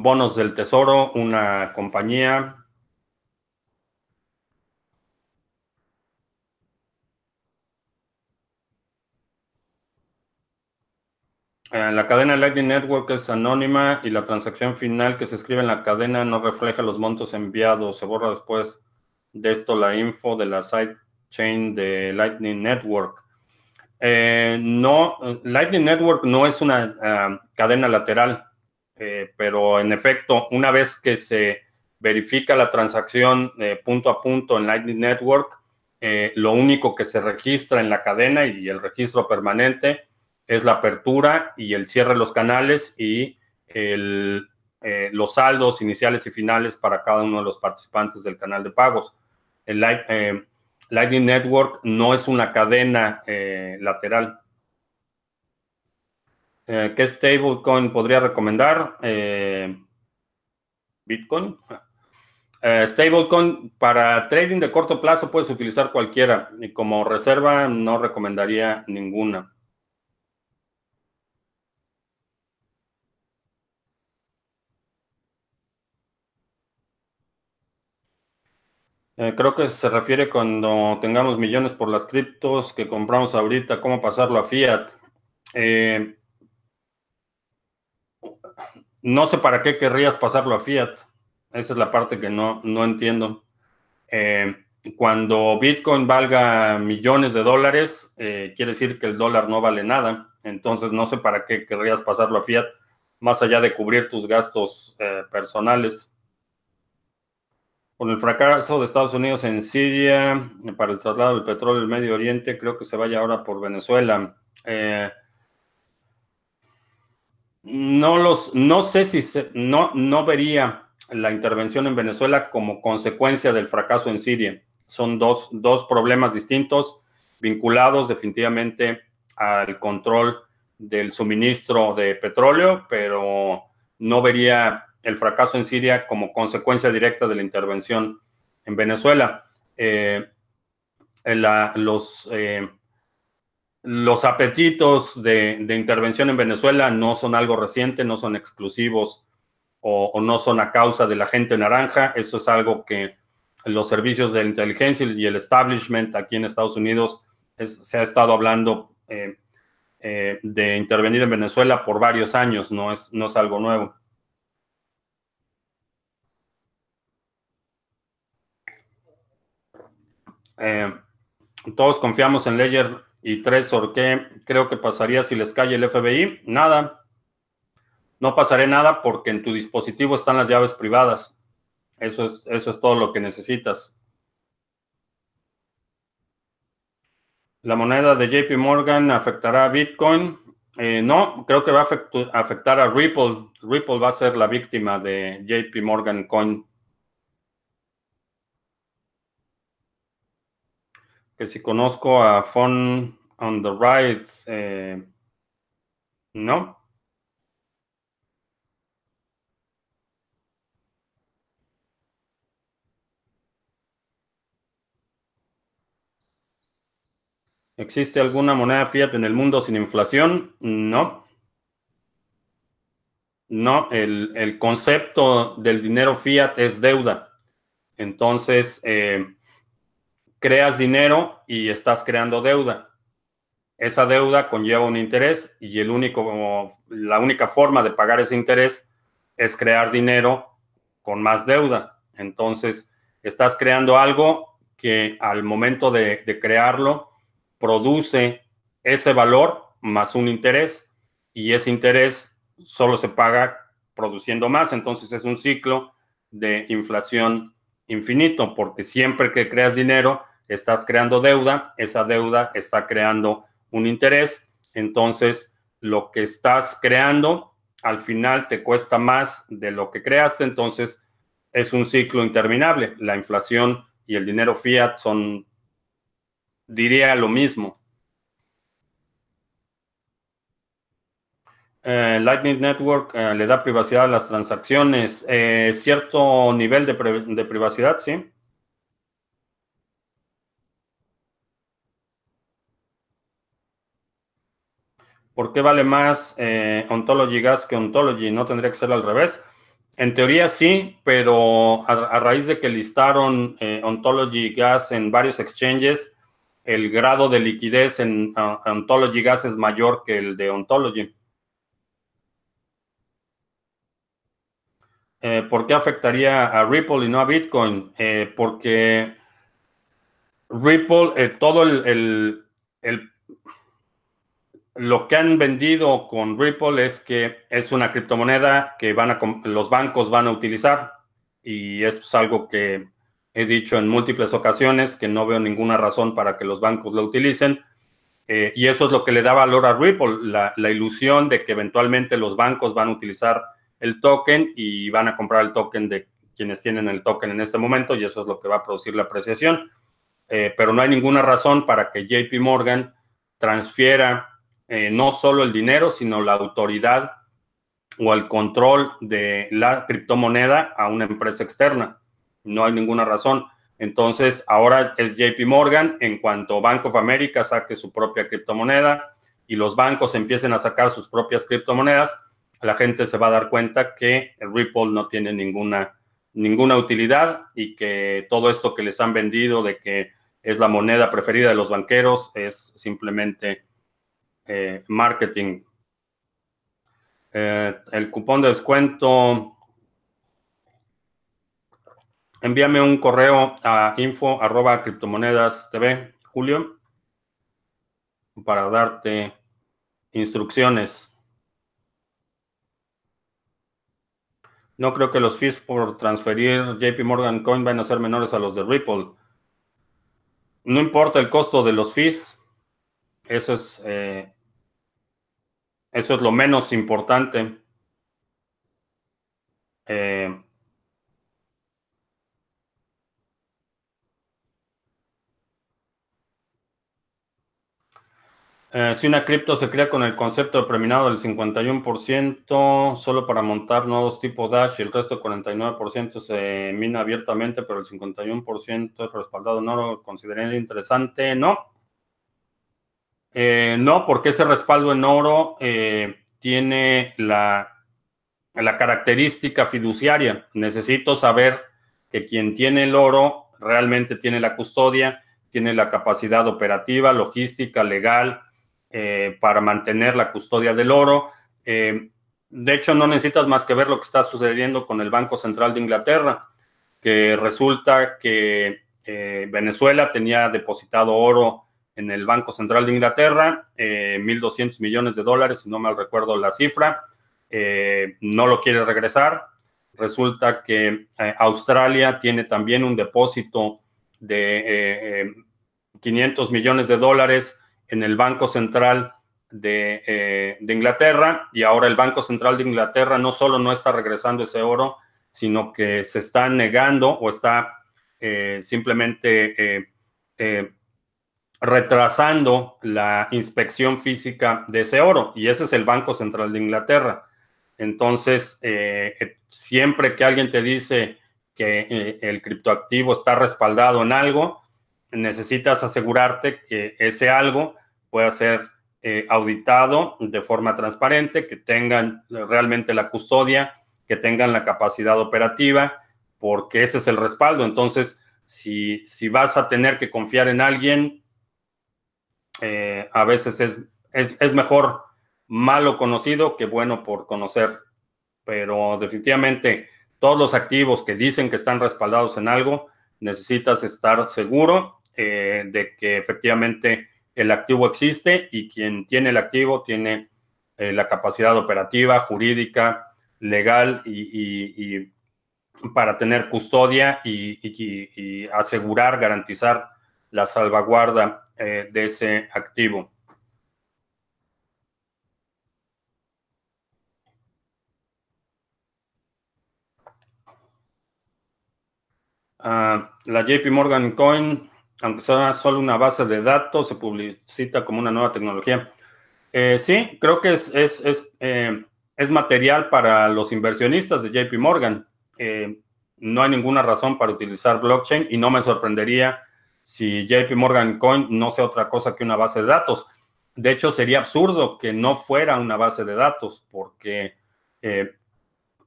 bonos del tesoro, una compañía. Eh, la cadena Lightning Network es anónima y la transacción final que se escribe en la cadena no refleja los montos enviados. Se borra después de esto la info de la sidechain de Lightning Network. Eh, no, Lightning Network no es una ah, cadena lateral. Eh, pero en efecto, una vez que se verifica la transacción eh, punto a punto en Lightning Network, eh, lo único que se registra en la cadena y el registro permanente es la apertura y el cierre de los canales y los saldos iniciales y finales para cada uno de los participantes del canal de pagos. El Lightning Network no es una cadena lateral. Eh, ¿Qué stablecoin podría recomendar? Eh, Bitcoin. Eh, stablecoin para trading de corto plazo puedes utilizar cualquiera y como reserva no recomendaría ninguna. Creo que se refiere cuando tengamos millones por las criptos que compramos ahorita, cómo pasarlo a fiat. Eh, no sé para qué querrías pasarlo a fiat. Esa es la parte que no, no entiendo. Eh, cuando Bitcoin valga millones de dólares, eh, quiere decir que el dólar no vale nada. Entonces no sé para qué querrías pasarlo a fiat, más allá de cubrir tus gastos eh, personales. Con el fracaso de Estados Unidos en Siria para el traslado del petróleo del Medio Oriente, creo que se vaya ahora por Venezuela. No los, no sé si se, no, no vería la intervención en Venezuela como consecuencia del fracaso en Siria. Son dos, problemas distintos vinculados definitivamente al control del suministro de petróleo, pero no vería el fracaso en Siria como consecuencia directa de la intervención en Venezuela. Eh, los, eh, los apetitos de, intervención en Venezuela no son algo reciente, no son exclusivos o, no son a causa de la gente naranja. Eso es algo que los servicios de inteligencia y el establishment aquí en Estados Unidos se ha estado hablando eh, eh, de intervenir en Venezuela por varios años, no es, no es algo nuevo. Eh, todos confiamos en Ledger y Trezor. ¿Qué creo que pasaría si les cae el FBI? Nada no pasaré nada porque en tu dispositivo están las llaves privadas. Eso es, eso es todo lo que necesitas. ¿La moneda de JP Morgan afectará a Bitcoin? Eh, no, creo que va a afectar a Ripple. Ripple va a ser la víctima de JP Morgan Coin. Que si conozco a Fun on the Ride, eh, no. ¿Existe alguna moneda fiat en el mundo sin inflación? No. No, el, concepto del dinero fiat es deuda. Entonces, eh, creas dinero y estás creando deuda. Esa deuda conlleva un interés y el único, la única forma de pagar ese interés es crear dinero con más deuda. Entonces, estás creando algo que al momento de crearlo, produce ese valor más un interés y ese interés solo se paga produciendo más. Entonces es un ciclo de inflación infinito porque siempre que creas dinero estás creando deuda, esa deuda está creando un interés. Entonces lo que estás creando al final te cuesta más de lo que creaste. Entonces es un ciclo interminable. La inflación y el dinero fiat son diría lo mismo. Eh, Lightning Network eh, le da privacidad a las transacciones. Eh, cierto nivel de, de, privacidad, sí. ¿Por qué vale más Ontology Gas que Ontology? ¿No tendría que ser al revés? En teoría sí, pero a raíz de que listaron Ontology Gas en varios exchanges, el grado de liquidez en Ontology Gas es mayor que el de Ontology. Eh, ¿Por qué afectaría a Ripple y no a Bitcoin? Eh, porque Ripple, eh, todo el, lo que han vendido con Ripple es que es una criptomoneda que van a, los bancos van a utilizar y es algo que He dicho en múltiples ocasiones que no veo ninguna razón para que los bancos lo utilicen. Eh, y eso es lo que le da valor a Ripple, la, ilusión de que eventualmente los bancos van a utilizar el token y van a comprar el token de quienes tienen el token en este momento y eso es lo que va a producir la apreciación. Eh, pero no hay ninguna razón para que JP Morgan transfiera eh, no solo el dinero, sino la autoridad o el control de la criptomoneda a una empresa externa. No hay ninguna razón. Entonces, ahora es JP Morgan, en cuanto Bank of America saque su propia criptomoneda y los bancos empiecen a sacar sus propias criptomonedas, la gente se va a dar cuenta que el Ripple no tiene ninguna, ninguna utilidad y que todo esto que les han vendido de que es la moneda preferida de los banqueros es simplemente eh, marketing. Eh, el cupón de descuento envíame un correo a info arroba criptomonedas TV, Julio, para darte instrucciones. No creo que los fees por transferir JP Morgan Coin van a ser menores a los de Ripple. No importa el costo de los fees. Eso es, eh, eso es lo menos importante. Eh, Eh, si una cripto se crea con el concepto de preminado del 51% solo para montar nodos tipo Dash y el resto 49% se mina abiertamente, pero el 51% es respaldado en oro, ¿consideraría interesante? No. Eh, no, porque ese respaldo en oro eh, tiene la, característica fiduciaria. Necesito saber que quien tiene el oro realmente tiene la custodia, tiene la capacidad operativa, logística, legal, eh, para mantener la custodia del oro. Eh, de hecho, no necesitas más que ver lo que está sucediendo con el Banco Central de Inglaterra, que resulta que Venezuela tenía depositado oro en el Banco Central de Inglaterra, 1.200 millones de dólares, si no mal recuerdo la cifra, no lo quiere regresar. Resulta que Australia tiene también un depósito de 500 millones de dólares en el Banco Central eh, de, Inglaterra y ahora el Banco Central de Inglaterra no solo no está regresando ese oro, sino que se está negando o está eh, simplemente eh, retrasando la inspección física de ese oro y ese es el Banco Central de Inglaterra. Entonces, siempre que alguien te dice que el criptoactivo está respaldado en algo, necesitas asegurarte que ese algo pueda ser eh, auditado de forma transparente, que tengan realmente la custodia, que tengan la capacidad operativa, porque ese es el respaldo. Entonces, si, si vas a tener que confiar en alguien, eh, a veces es, es, es mejor malo conocido que bueno por conocer. Pero definitivamente todos los activos que dicen que están respaldados en algo, necesitas estar seguro eh, de que efectivamente el activo existe y quien tiene el activo tiene eh, la capacidad operativa, jurídica, legal y, para tener custodia y, asegurar, garantizar la salvaguarda eh, de ese activo. Ah, la JP Morgan Coin aunque sea solo una base de datos, se publicita como una nueva tecnología. Eh, sí, creo que es, es, eh, es, material para los inversionistas de JP Morgan. No hay ninguna razón para utilizar blockchain y no me sorprendería si JP Morgan Coin no sea otra cosa que una base de datos. De hecho, sería absurdo que no fuera una base de datos porque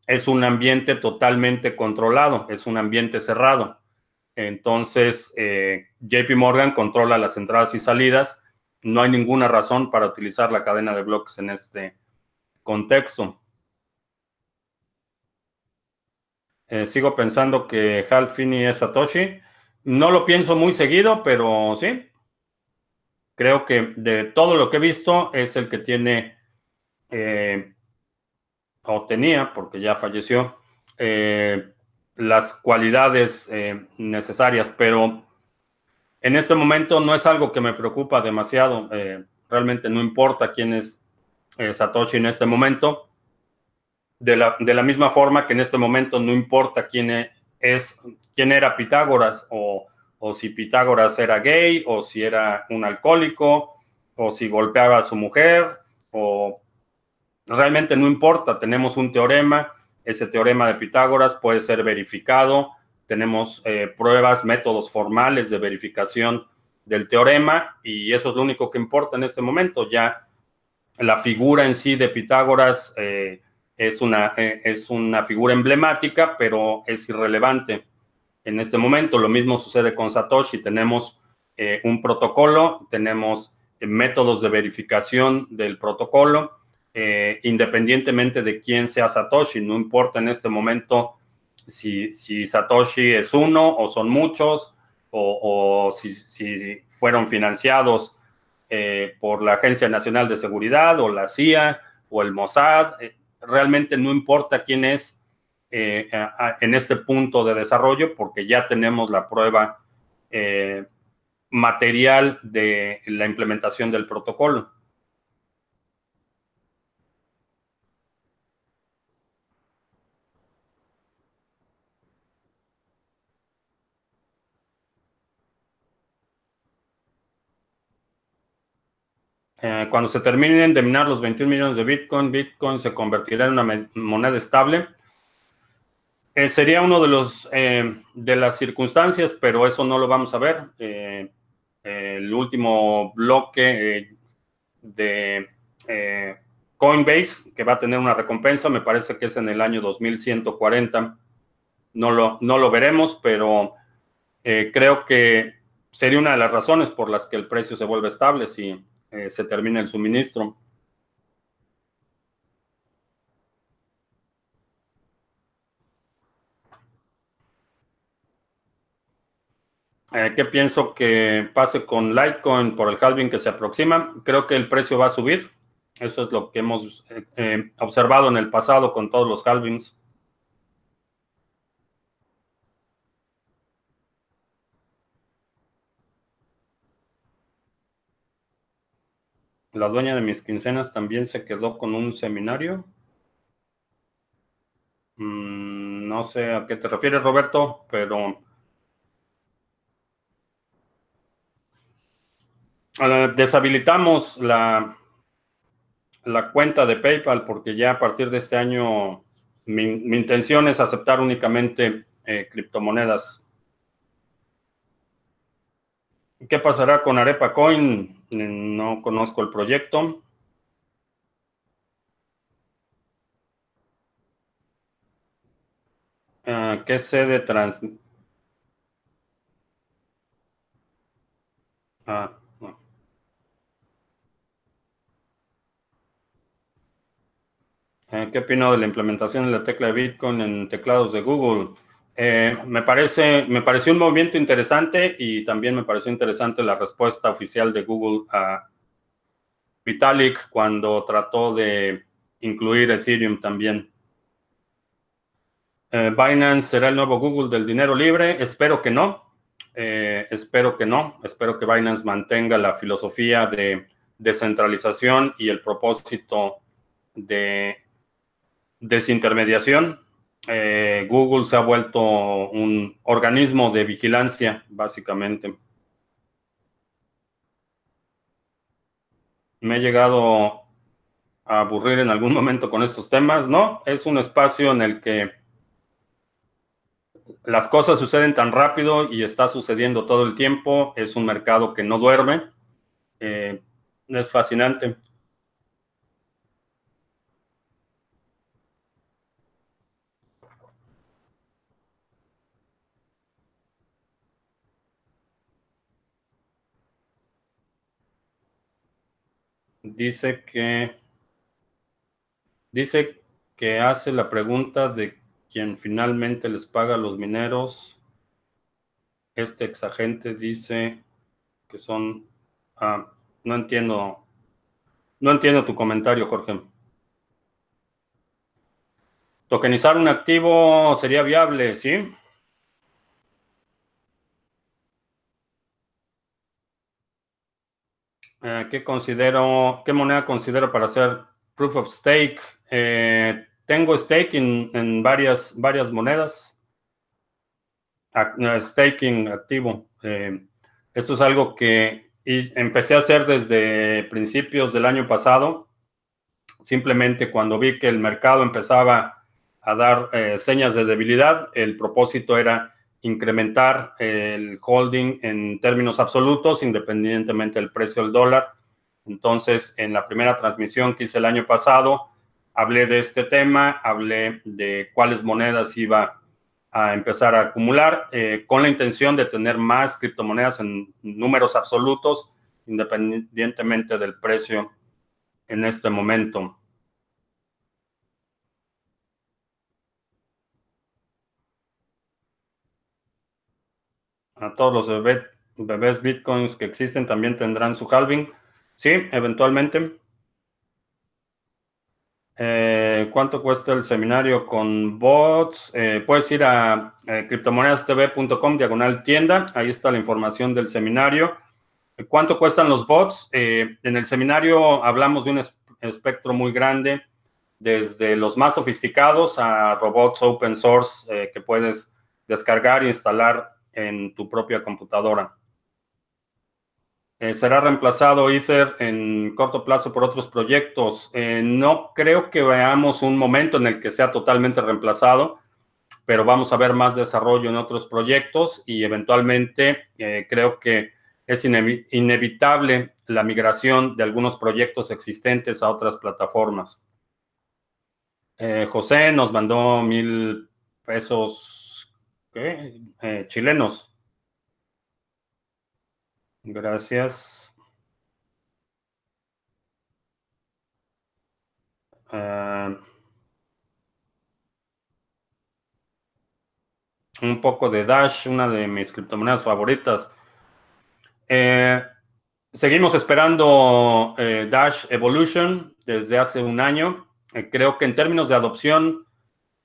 es un ambiente totalmente controlado, es un ambiente cerrado. Entonces, eh, JP Morgan controla las entradas y salidas. No hay ninguna razón para utilizar la cadena de bloques en este contexto. Eh, sigo pensando que Hal Finney es Satoshi. No lo pienso muy seguido, pero sí. Creo que de todo lo que he visto es el que tiene, eh, o tenía, porque ya falleció, las cualidades eh, necesarias, pero en este momento no es algo que me preocupa demasiado. Eh, realmente no importa quién es eh, Satoshi en este momento. De la, de la, misma forma que en este momento no importa quién es, quién era Pitágoras o, o si Pitágoras era gay o si era un alcohólico o si golpeaba a su mujer o realmente no importa. Tenemos un teorema ese teorema de Pitágoras puede ser verificado tenemos eh, pruebas, métodos formales de verificación del teorema y eso es lo único que importa en este momento. Ya la figura en sí de Pitágoras eh, es, una, eh, es una figura emblemática, pero es irrelevante en este momento. Lo mismo sucede con Satoshi. Tenemos un protocolo, tenemos métodos de verificación del protocolo, independientemente de quién sea Satoshi. No importa en este momento si, Satoshi es uno o son muchos, o, si, fueron financiados eh, por la Agencia Nacional de Seguridad o la CIA o el Mossad. Eh, realmente no importa quién es eh, en este punto de desarrollo porque ya tenemos la prueba material de la implementación del protocolo. Eh, cuando se terminen de minar los 21 millones de Bitcoin, Bitcoin se convertirá en una moneda estable. Eh, sería uno de los eh, de las circunstancias, pero eso no lo vamos a ver. el último bloque de Coinbase, que va a tener una recompensa, me parece que es en el año 2140. No lo, no lo veremos, pero creo que sería una de las razones por las que el precio se vuelve estable si eh, se termina el suministro. Eh, ¿Qué pienso que pase con Litecoin por el halving que se aproxima? Creo que el precio va a subir. Eso es lo que hemos eh, observado en el pasado con todos los halvings. La dueña de mis quincenas también se quedó con un seminario. Mm, no sé a qué te refieres, Roberto, pero deshabilitamos la, la cuenta de PayPal porque ya a partir de este año mi, intención es aceptar únicamente eh, criptomonedas. ¿Qué pasará con Arepa Coin? No conozco el proyecto. Uh, ¿Qué sede trans? Ah, eh, ¿Qué opino de la implementación de la tecla de Bitcoin en teclados de Google? Eh, me, parece, me pareció un movimiento interesante y también me pareció interesante la respuesta oficial de Google a Vitalik cuando trató de incluir Ethereum también. Eh, Binance será el nuevo Google del dinero libre. Espero que no. Eh, espero que no. Espero que Binance mantenga la filosofía de descentralización y el propósito de desintermediación. Eh, Google se ha vuelto un organismo de vigilancia, básicamente. Me he llegado a aburrir en algún momento con estos temas, ¿no? Es un espacio en el que las cosas suceden tan rápido y está sucediendo todo el tiempo. Es un mercado que no duerme. Eh, es fascinante. Dice que dice que hace la pregunta de quién finalmente les paga a los mineros. Este exagente dice que son ah, no entiendo no entiendo tu comentario, Jorge. Tokenizar un activo sería viable, ¿sí? Eh, ¿qué considero, qué moneda considero para hacer proof of stake? Eh, tengo stake en, varias, varias monedas. staking activo. Eh, esto es algo que empecé a hacer desde principios del año pasado. Simplemente cuando vi que el mercado empezaba a dar señas de debilidad, el propósito era incrementar el holding en términos absolutos, independientemente del precio del dólar. Entonces, en la primera transmisión que hice el año pasado, hablé de este tema, hablé de cuáles monedas iba a empezar a acumular eh, con la intención de tener más criptomonedas en números absolutos, independientemente del precio en este momento. A todos los bebés bitcoins que existen también tendrán su halving. Sí, eventualmente. Eh, ¿Cuánto cuesta el seminario con bots? Eh, puedes ir a eh, criptomonedastv.com, diagonal tienda. Ahí está la información del seminario. ¿Cuánto cuestan los bots? en el seminario hablamos de un espectro muy grande, desde los más sofisticados a robots open source que puedes descargar e instalar en tu propia computadora. Eh, ¿Será reemplazado Ether en corto plazo por otros proyectos? Eh, no creo que veamos un momento en el que sea totalmente reemplazado, pero vamos a ver más desarrollo en otros proyectos y eventualmente eh, creo que es inevitable la migración de algunos proyectos existentes a otras plataformas. José nos mandó mil pesos chilenos. Gracias. Ah, un poco de Dash, una de mis criptomonedas favoritas. Eh, seguimos esperando eh, Dash Evolution desde hace un año. Eh, creo que en términos de adopción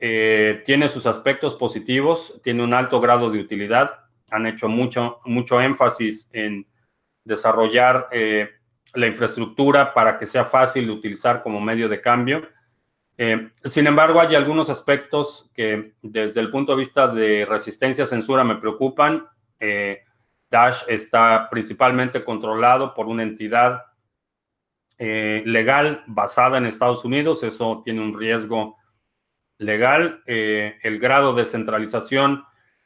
tiene sus aspectos positivos, tiene un alto grado de utilidad. Han hecho mucho, mucho énfasis en desarrollar eh, la infraestructura para que sea fácil de utilizar como medio de cambio. Eh, sin embargo, hay algunos aspectos que desde el punto de vista de resistencia a censura me preocupan. Eh, Dash está principalmente controlado por una entidad legal basada en Estados Unidos. Eso tiene un riesgo legal. el grado de centralización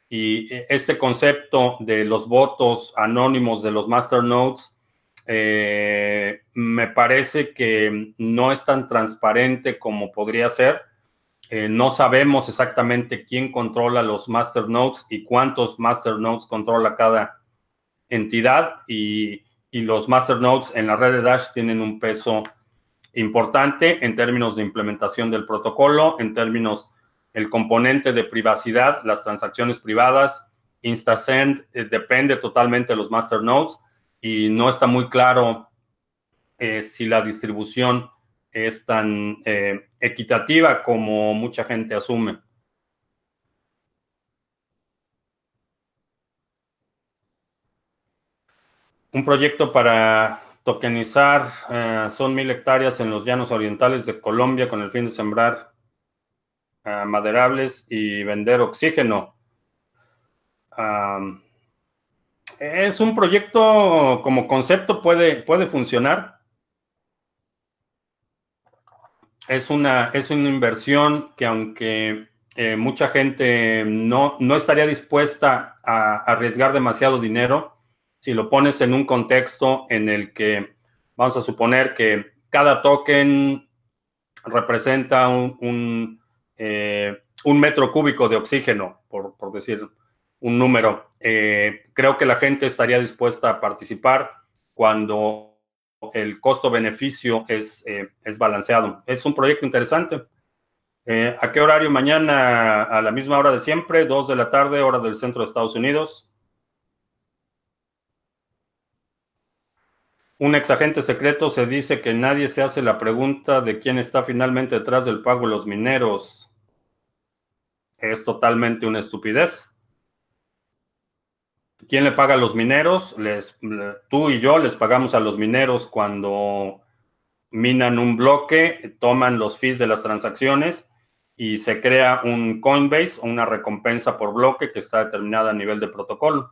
y eh, este concepto de los votos anónimos de los masternodes eh, me parece que no es tan transparente como podría ser. Eh, no sabemos exactamente quién controla los masternodes y cuántos masternodes controla cada entidad y, y los masternodes en la red de Dash tienen un peso importante en términos de implementación del protocolo, en términos el componente de privacidad, las transacciones privadas. InstaSend eh, depende totalmente de los masternodes y no está muy claro eh, si la distribución es tan eh, equitativa como mucha gente asume. Un proyecto para tokenizar son mil hectáreas en los llanos orientales de Colombia con el fin de sembrar maderables y vender oxígeno. es un proyecto como concepto, puede, puede funcionar. Es una, es una inversión que aunque eh, mucha gente no, no estaría dispuesta a, arriesgar demasiado dinero, si lo pones en un contexto en el que vamos a suponer que cada token representa un eh, un metro cúbico de oxígeno, por, decir un número. Eh, creo que la gente estaría dispuesta a participar cuando el costo-beneficio es, eh, es balanceado. Es un proyecto interesante. ¿A qué horario? Mañana a la misma hora de siempre, 2 de la tarde, hora del centro de Estados Unidos. Un exagente secreto se dice que nadie se hace la pregunta de quién está finalmente detrás del pago de los mineros es totalmente una estupidez. ¿Quién le paga a los mineros? Les, tú y yo les pagamos a los mineros cuando minan un bloque, toman los fees de las transacciones y se crea un Coinbase, una recompensa por bloque que está determinada a nivel de protocolo.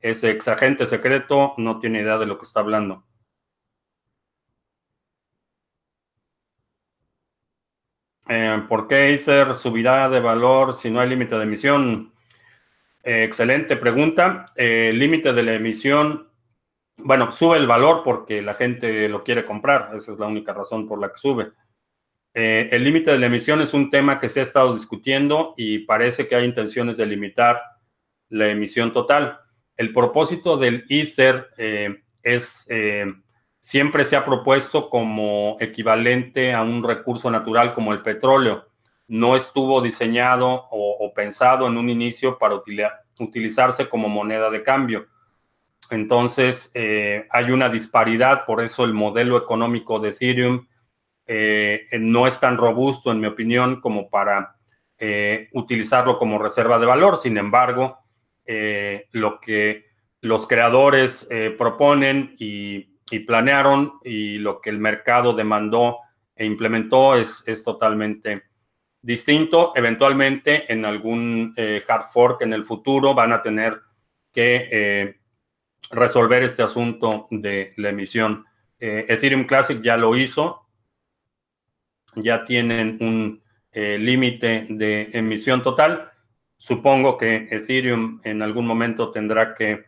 Ese exagente secreto no tiene idea de lo que está hablando. Eh, ¿Por qué Ether subirá de valor si no hay límite de emisión? excelente pregunta. El límite de la emisión, bueno, sube el valor porque la gente lo quiere comprar. Esa es la única razón por la que sube. Eh, el límite de la emisión es un tema que se ha estado discutiendo y parece que hay intenciones de limitar la emisión total. El propósito del Ether eh, es, eh, siempre se ha propuesto como equivalente a un recurso natural como el petróleo. No estuvo diseñado o, pensado en un inicio para utilizarse como moneda de cambio. Entonces, hay una disparidad, por eso el modelo económico de Ethereum eh, no es tan robusto, en mi opinión, como para eh, utilizarlo como reserva de valor. Sin embargo, eh, lo que los creadores proponen y, planearon y lo que el mercado demandó e implementó es, es totalmente distinto. Eventualmente, en algún hard fork en el futuro van a tener que resolver este asunto de la emisión. Ethereum Classic ya lo hizo, ya tienen un eh, límite de emisión total. Supongo que Ethereum en algún momento tendrá que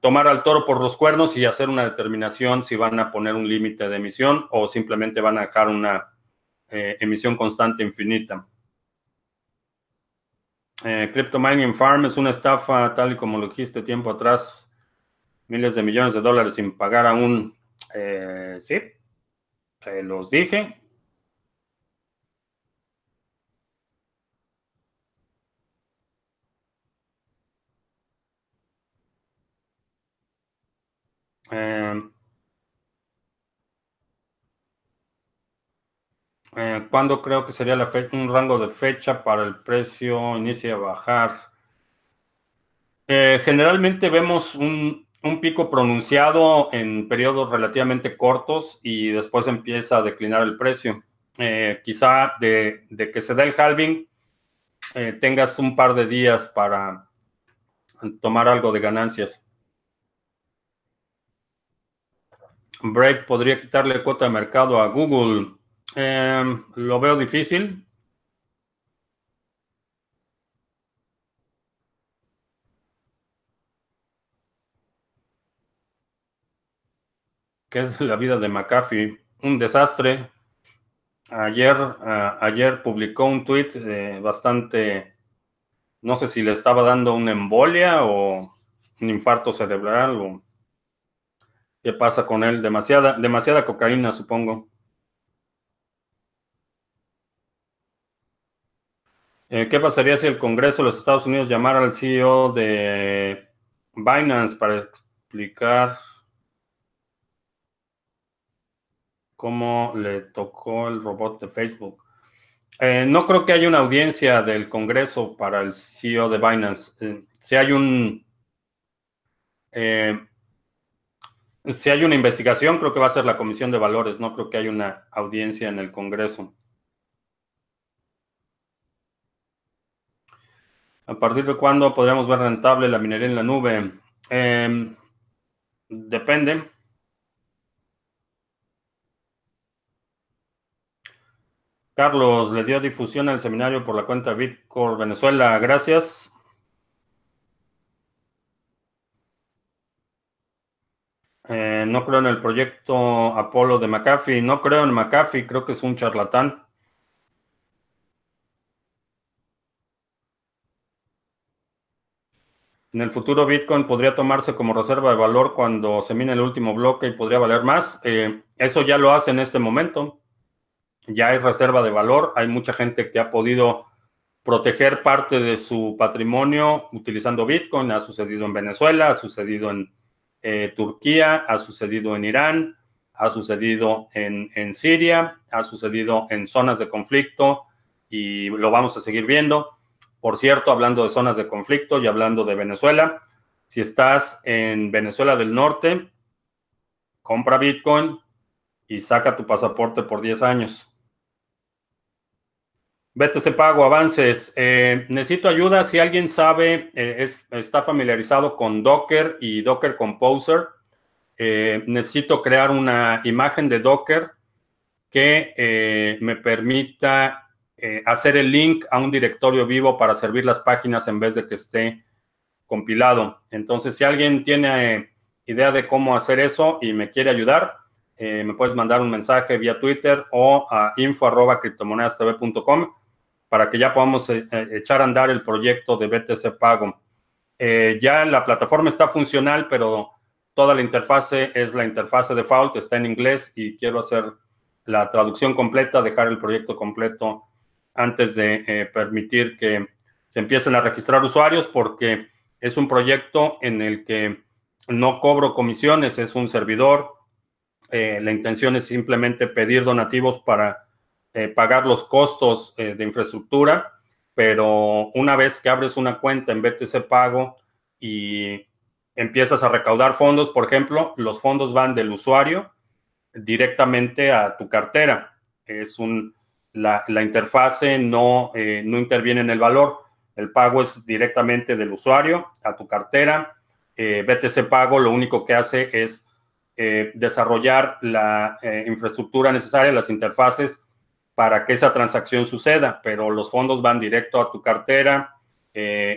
tomar al toro por los cuernos y hacer una determinación si van a poner un límite de emisión o simplemente van a dejar una eh, emisión constante infinita. Eh, Crypto Mining Farm es una estafa, tal y como lo dijiste tiempo atrás, miles de millones de dólares sin pagar aún. sí, se los dije. Eh, eh, ¿Cuándo creo que sería la un rango de fecha para el precio inicie a bajar? Eh, generalmente vemos un, pico pronunciado en periodos relativamente cortos y después empieza a declinar el precio. quizá de, de, que se dé el halving, tengas un par de días para tomar algo de ganancias. Brave podría quitarle cuota de mercado a Google. Em, lo veo difícil. ¿Qué es la vida de McAfee? Un desastre. Ayer, ayer publicó un tweet eh, bastante, no sé si le estaba dando una embolia o un infarto cerebral o ¿Qué pasa con él? Demasiada, cocaína, supongo. Eh, ¿Qué pasaría si el Congreso de los Estados Unidos llamara al CEO de Binance para explicar cómo le tocó el robot de Facebook? Eh, no creo que haya una audiencia del Congreso para el CEO de Binance. Eh, si hay un... Si hay una investigación, creo que va a ser la Comisión de Valores, no creo que haya una audiencia en el Congreso. ¿A partir de cuándo podríamos ver rentable la minería en la nube? Em, depende. Carlos le dio difusión al seminario por la cuenta Bitcoin Venezuela. Gracias. Eh, no creo en el proyecto Apolo de McAfee. No creo en McAfee. Creo que es un charlatán. En el futuro Bitcoin podría tomarse como reserva de valor cuando se mine el último bloque y podría valer más. Eh, eso ya lo hace en este momento. Ya hay reserva de valor. Hay mucha gente que ha podido proteger parte de su patrimonio utilizando Bitcoin. Ha sucedido en Venezuela, ha sucedido en eh, Turquía, ha sucedido en Irán, ha sucedido en, en, Siria, ha sucedido en zonas de conflicto y lo vamos a seguir viendo. Por cierto, hablando de zonas de conflicto y hablando de Venezuela, si estás en Venezuela del Norte, compra Bitcoin y saca tu pasaporte por 10 años. BTC Pago, avances. Eh, necesito ayuda. Si alguien sabe, eh, está familiarizado con Docker y Docker Composer, eh, necesito crear una imagen de Docker que me permita eh, hacer el link a un directorio vivo para servir las páginas en vez de que esté compilado. Entonces, si alguien tiene eh, idea de cómo hacer eso y me quiere ayudar, eh, me puedes mandar un mensaje vía Twitter o a info.criptomonedastv.com para que ya podamos echar a andar el proyecto de BTC Pago. ya la plataforma está funcional, pero toda la interfase es la interfase default, está en inglés y quiero hacer la traducción completa, dejar el proyecto completo antes de eh, permitir que se empiecen a registrar usuarios porque es un proyecto en el que no cobro comisiones, es un servidor. Eh, la intención es simplemente pedir donativos para eh, pagar los costos de infraestructura, pero una vez que abres una cuenta en BTC Pago y empiezas a recaudar fondos, por ejemplo, los fondos van del usuario directamente a tu cartera. Es un, la, interfase no, eh, no interviene en el valor. El pago es directamente del usuario a tu cartera. Eh, BTC Pago lo único que hace es eh, desarrollar la infraestructura necesaria, las interfaces para que esa transacción suceda, pero los fondos van directo a tu cartera.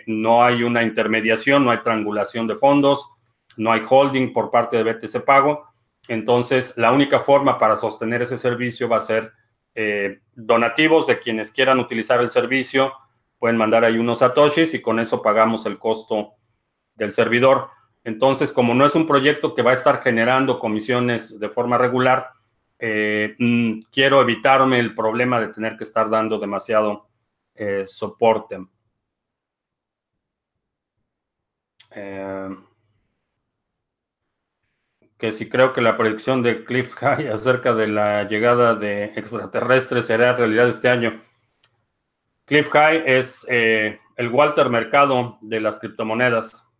no hay una intermediación, no hay triangulación de fondos, no hay holding por parte de BTC Pago. Entonces, la única forma para sostener ese servicio va a ser eh, donativos de quienes quieran utilizar el servicio. Pueden mandar ahí unos satoshis y con eso pagamos el costo del servidor. Entonces, como no es un proyecto que va a estar generando comisiones de forma regular, eh, mm, quiero evitarme el problema de tener que estar dando demasiado eh, soporte. que si creo que la predicción de Cliff High acerca de la llegada de extraterrestres será realidad este año. Cliff High es eh, el Walter Mercado de las criptomonedas.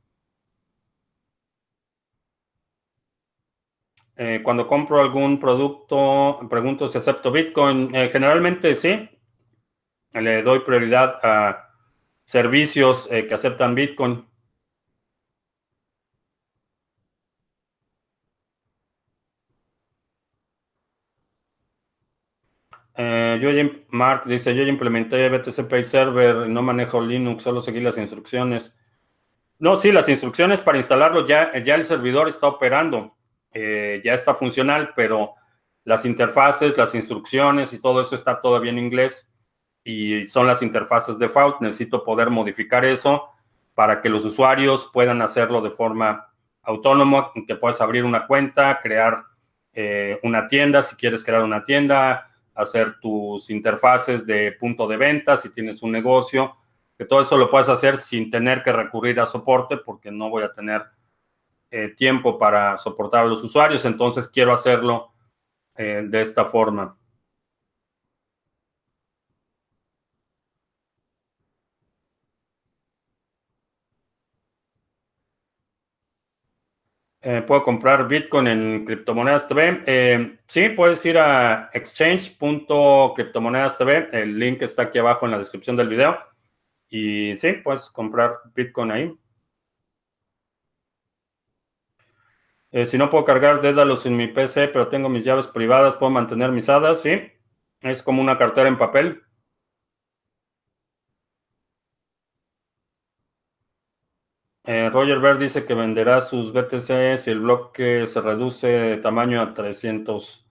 Eh, cuando compro algún producto, pregunto si acepto Bitcoin. Eh, generalmente sí. Le doy prioridad a servicios que aceptan Bitcoin. Eh, yo Mark dice, yo ya implementé BTC Pay Server, no manejo Linux, solo seguí las instrucciones. No, sí, las instrucciones para instalarlo, ya, ya el servidor está operando, eh, ya está funcional, pero las interfaces, las instrucciones y todo eso está todavía en inglés y son las interfaces default. Necesito poder modificar eso para que los usuarios puedan hacerlo de forma autónoma, que puedas abrir una cuenta, crear eh, una tienda, si quieres crear una tienda, hacer tus interfaces de punto de venta, si tienes un negocio, que todo eso lo puedes hacer sin tener que recurrir a soporte porque no voy a tener eh, tiempo para soportar a los usuarios, entonces quiero hacerlo eh, de esta forma. Eh, puedo comprar Bitcoin en criptomonedas TV. Sí, puedes ir a exchange.criptomonedas TV. El link está aquí abajo en la descripción del video. Y sí, puedes comprar Bitcoin ahí. Eh, si no puedo cargar Dédalos en mi PC, pero tengo mis llaves privadas, ¿puedo mantener mis hadas? Sí. Es como una cartera en papel. Eh, Roger Ver dice que venderá sus BTC si el bloque se reduce de tamaño a 300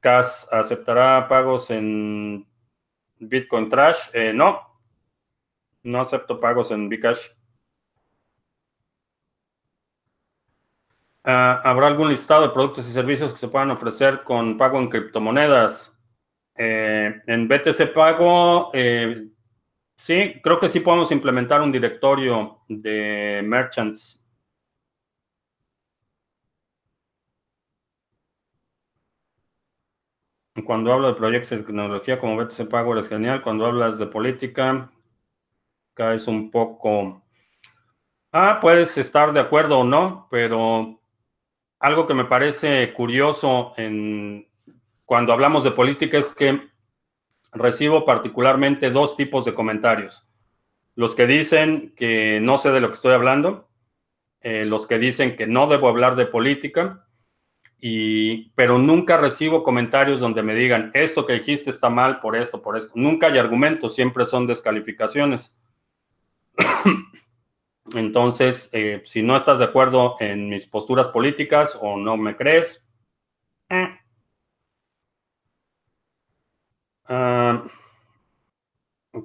K. ¿Aceptará pagos en Bitcoin Trash? Eh, no, no acepto pagos en Bcash. ¿Habrá algún listado de productos y servicios que se puedan ofrecer con pago en criptomonedas? Eh, en BTC Pago, Sí, creo que sí podemos implementar un directorio de merchants. Cuando hablo de proyectos de tecnología como BTC Power es genial. Cuando hablas de política, caes un poco... Ah, puedes estar de acuerdo o no, pero algo que me parece curioso en cuando hablamos de política es que recibo particularmente dos tipos de comentarios. Los que dicen que no sé de lo que estoy hablando, eh, los que dicen que no debo hablar de política y, pero nunca recibo comentarios donde me digan, esto que dijiste está mal por esto, por esto. Nunca hay argumentos, siempre son descalificaciones. Entonces, eh, si no estás de acuerdo en mis posturas políticas o no me crees, eh.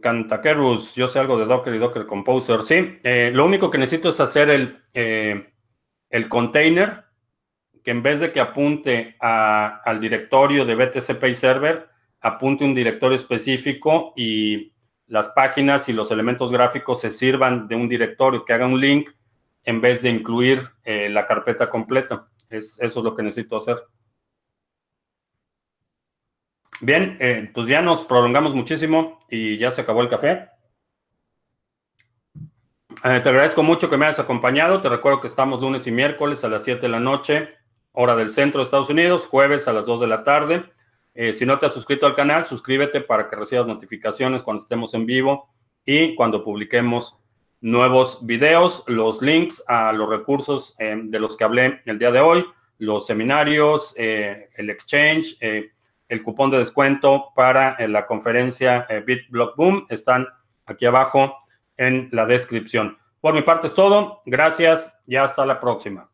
Cantakerus, yo sé algo de Docker y Docker Composer. Sí, eh, lo único que necesito es hacer el, eh, el container que en vez de que apunte al directorio de BTCP Server, apunte un directorio específico y las páginas y los elementos gráficos se sirvan de un directorio, que haga un link en vez de incluir eh, la carpeta completa. Es, eso es lo que necesito hacer. Bien, eh, pues ya nos prolongamos muchísimo y ya se acabó el café. Eh, te agradezco mucho que me hayas acompañado. Te recuerdo que estamos lunes y miércoles a las 7 de la noche, hora del centro de Estados Unidos, jueves a las 2 de la tarde. Eh, si no te has suscrito al canal, suscríbete para que recibas notificaciones cuando estemos en vivo y cuando publiquemos nuevos videos, los links a los recursos de los que hablé el día de hoy, los seminarios, el exchange el cupón de descuento para eh, la conferencia eh, BitBlock Boom están aquí abajo en la descripción. Por mi parte es todo. Gracias y hasta la próxima.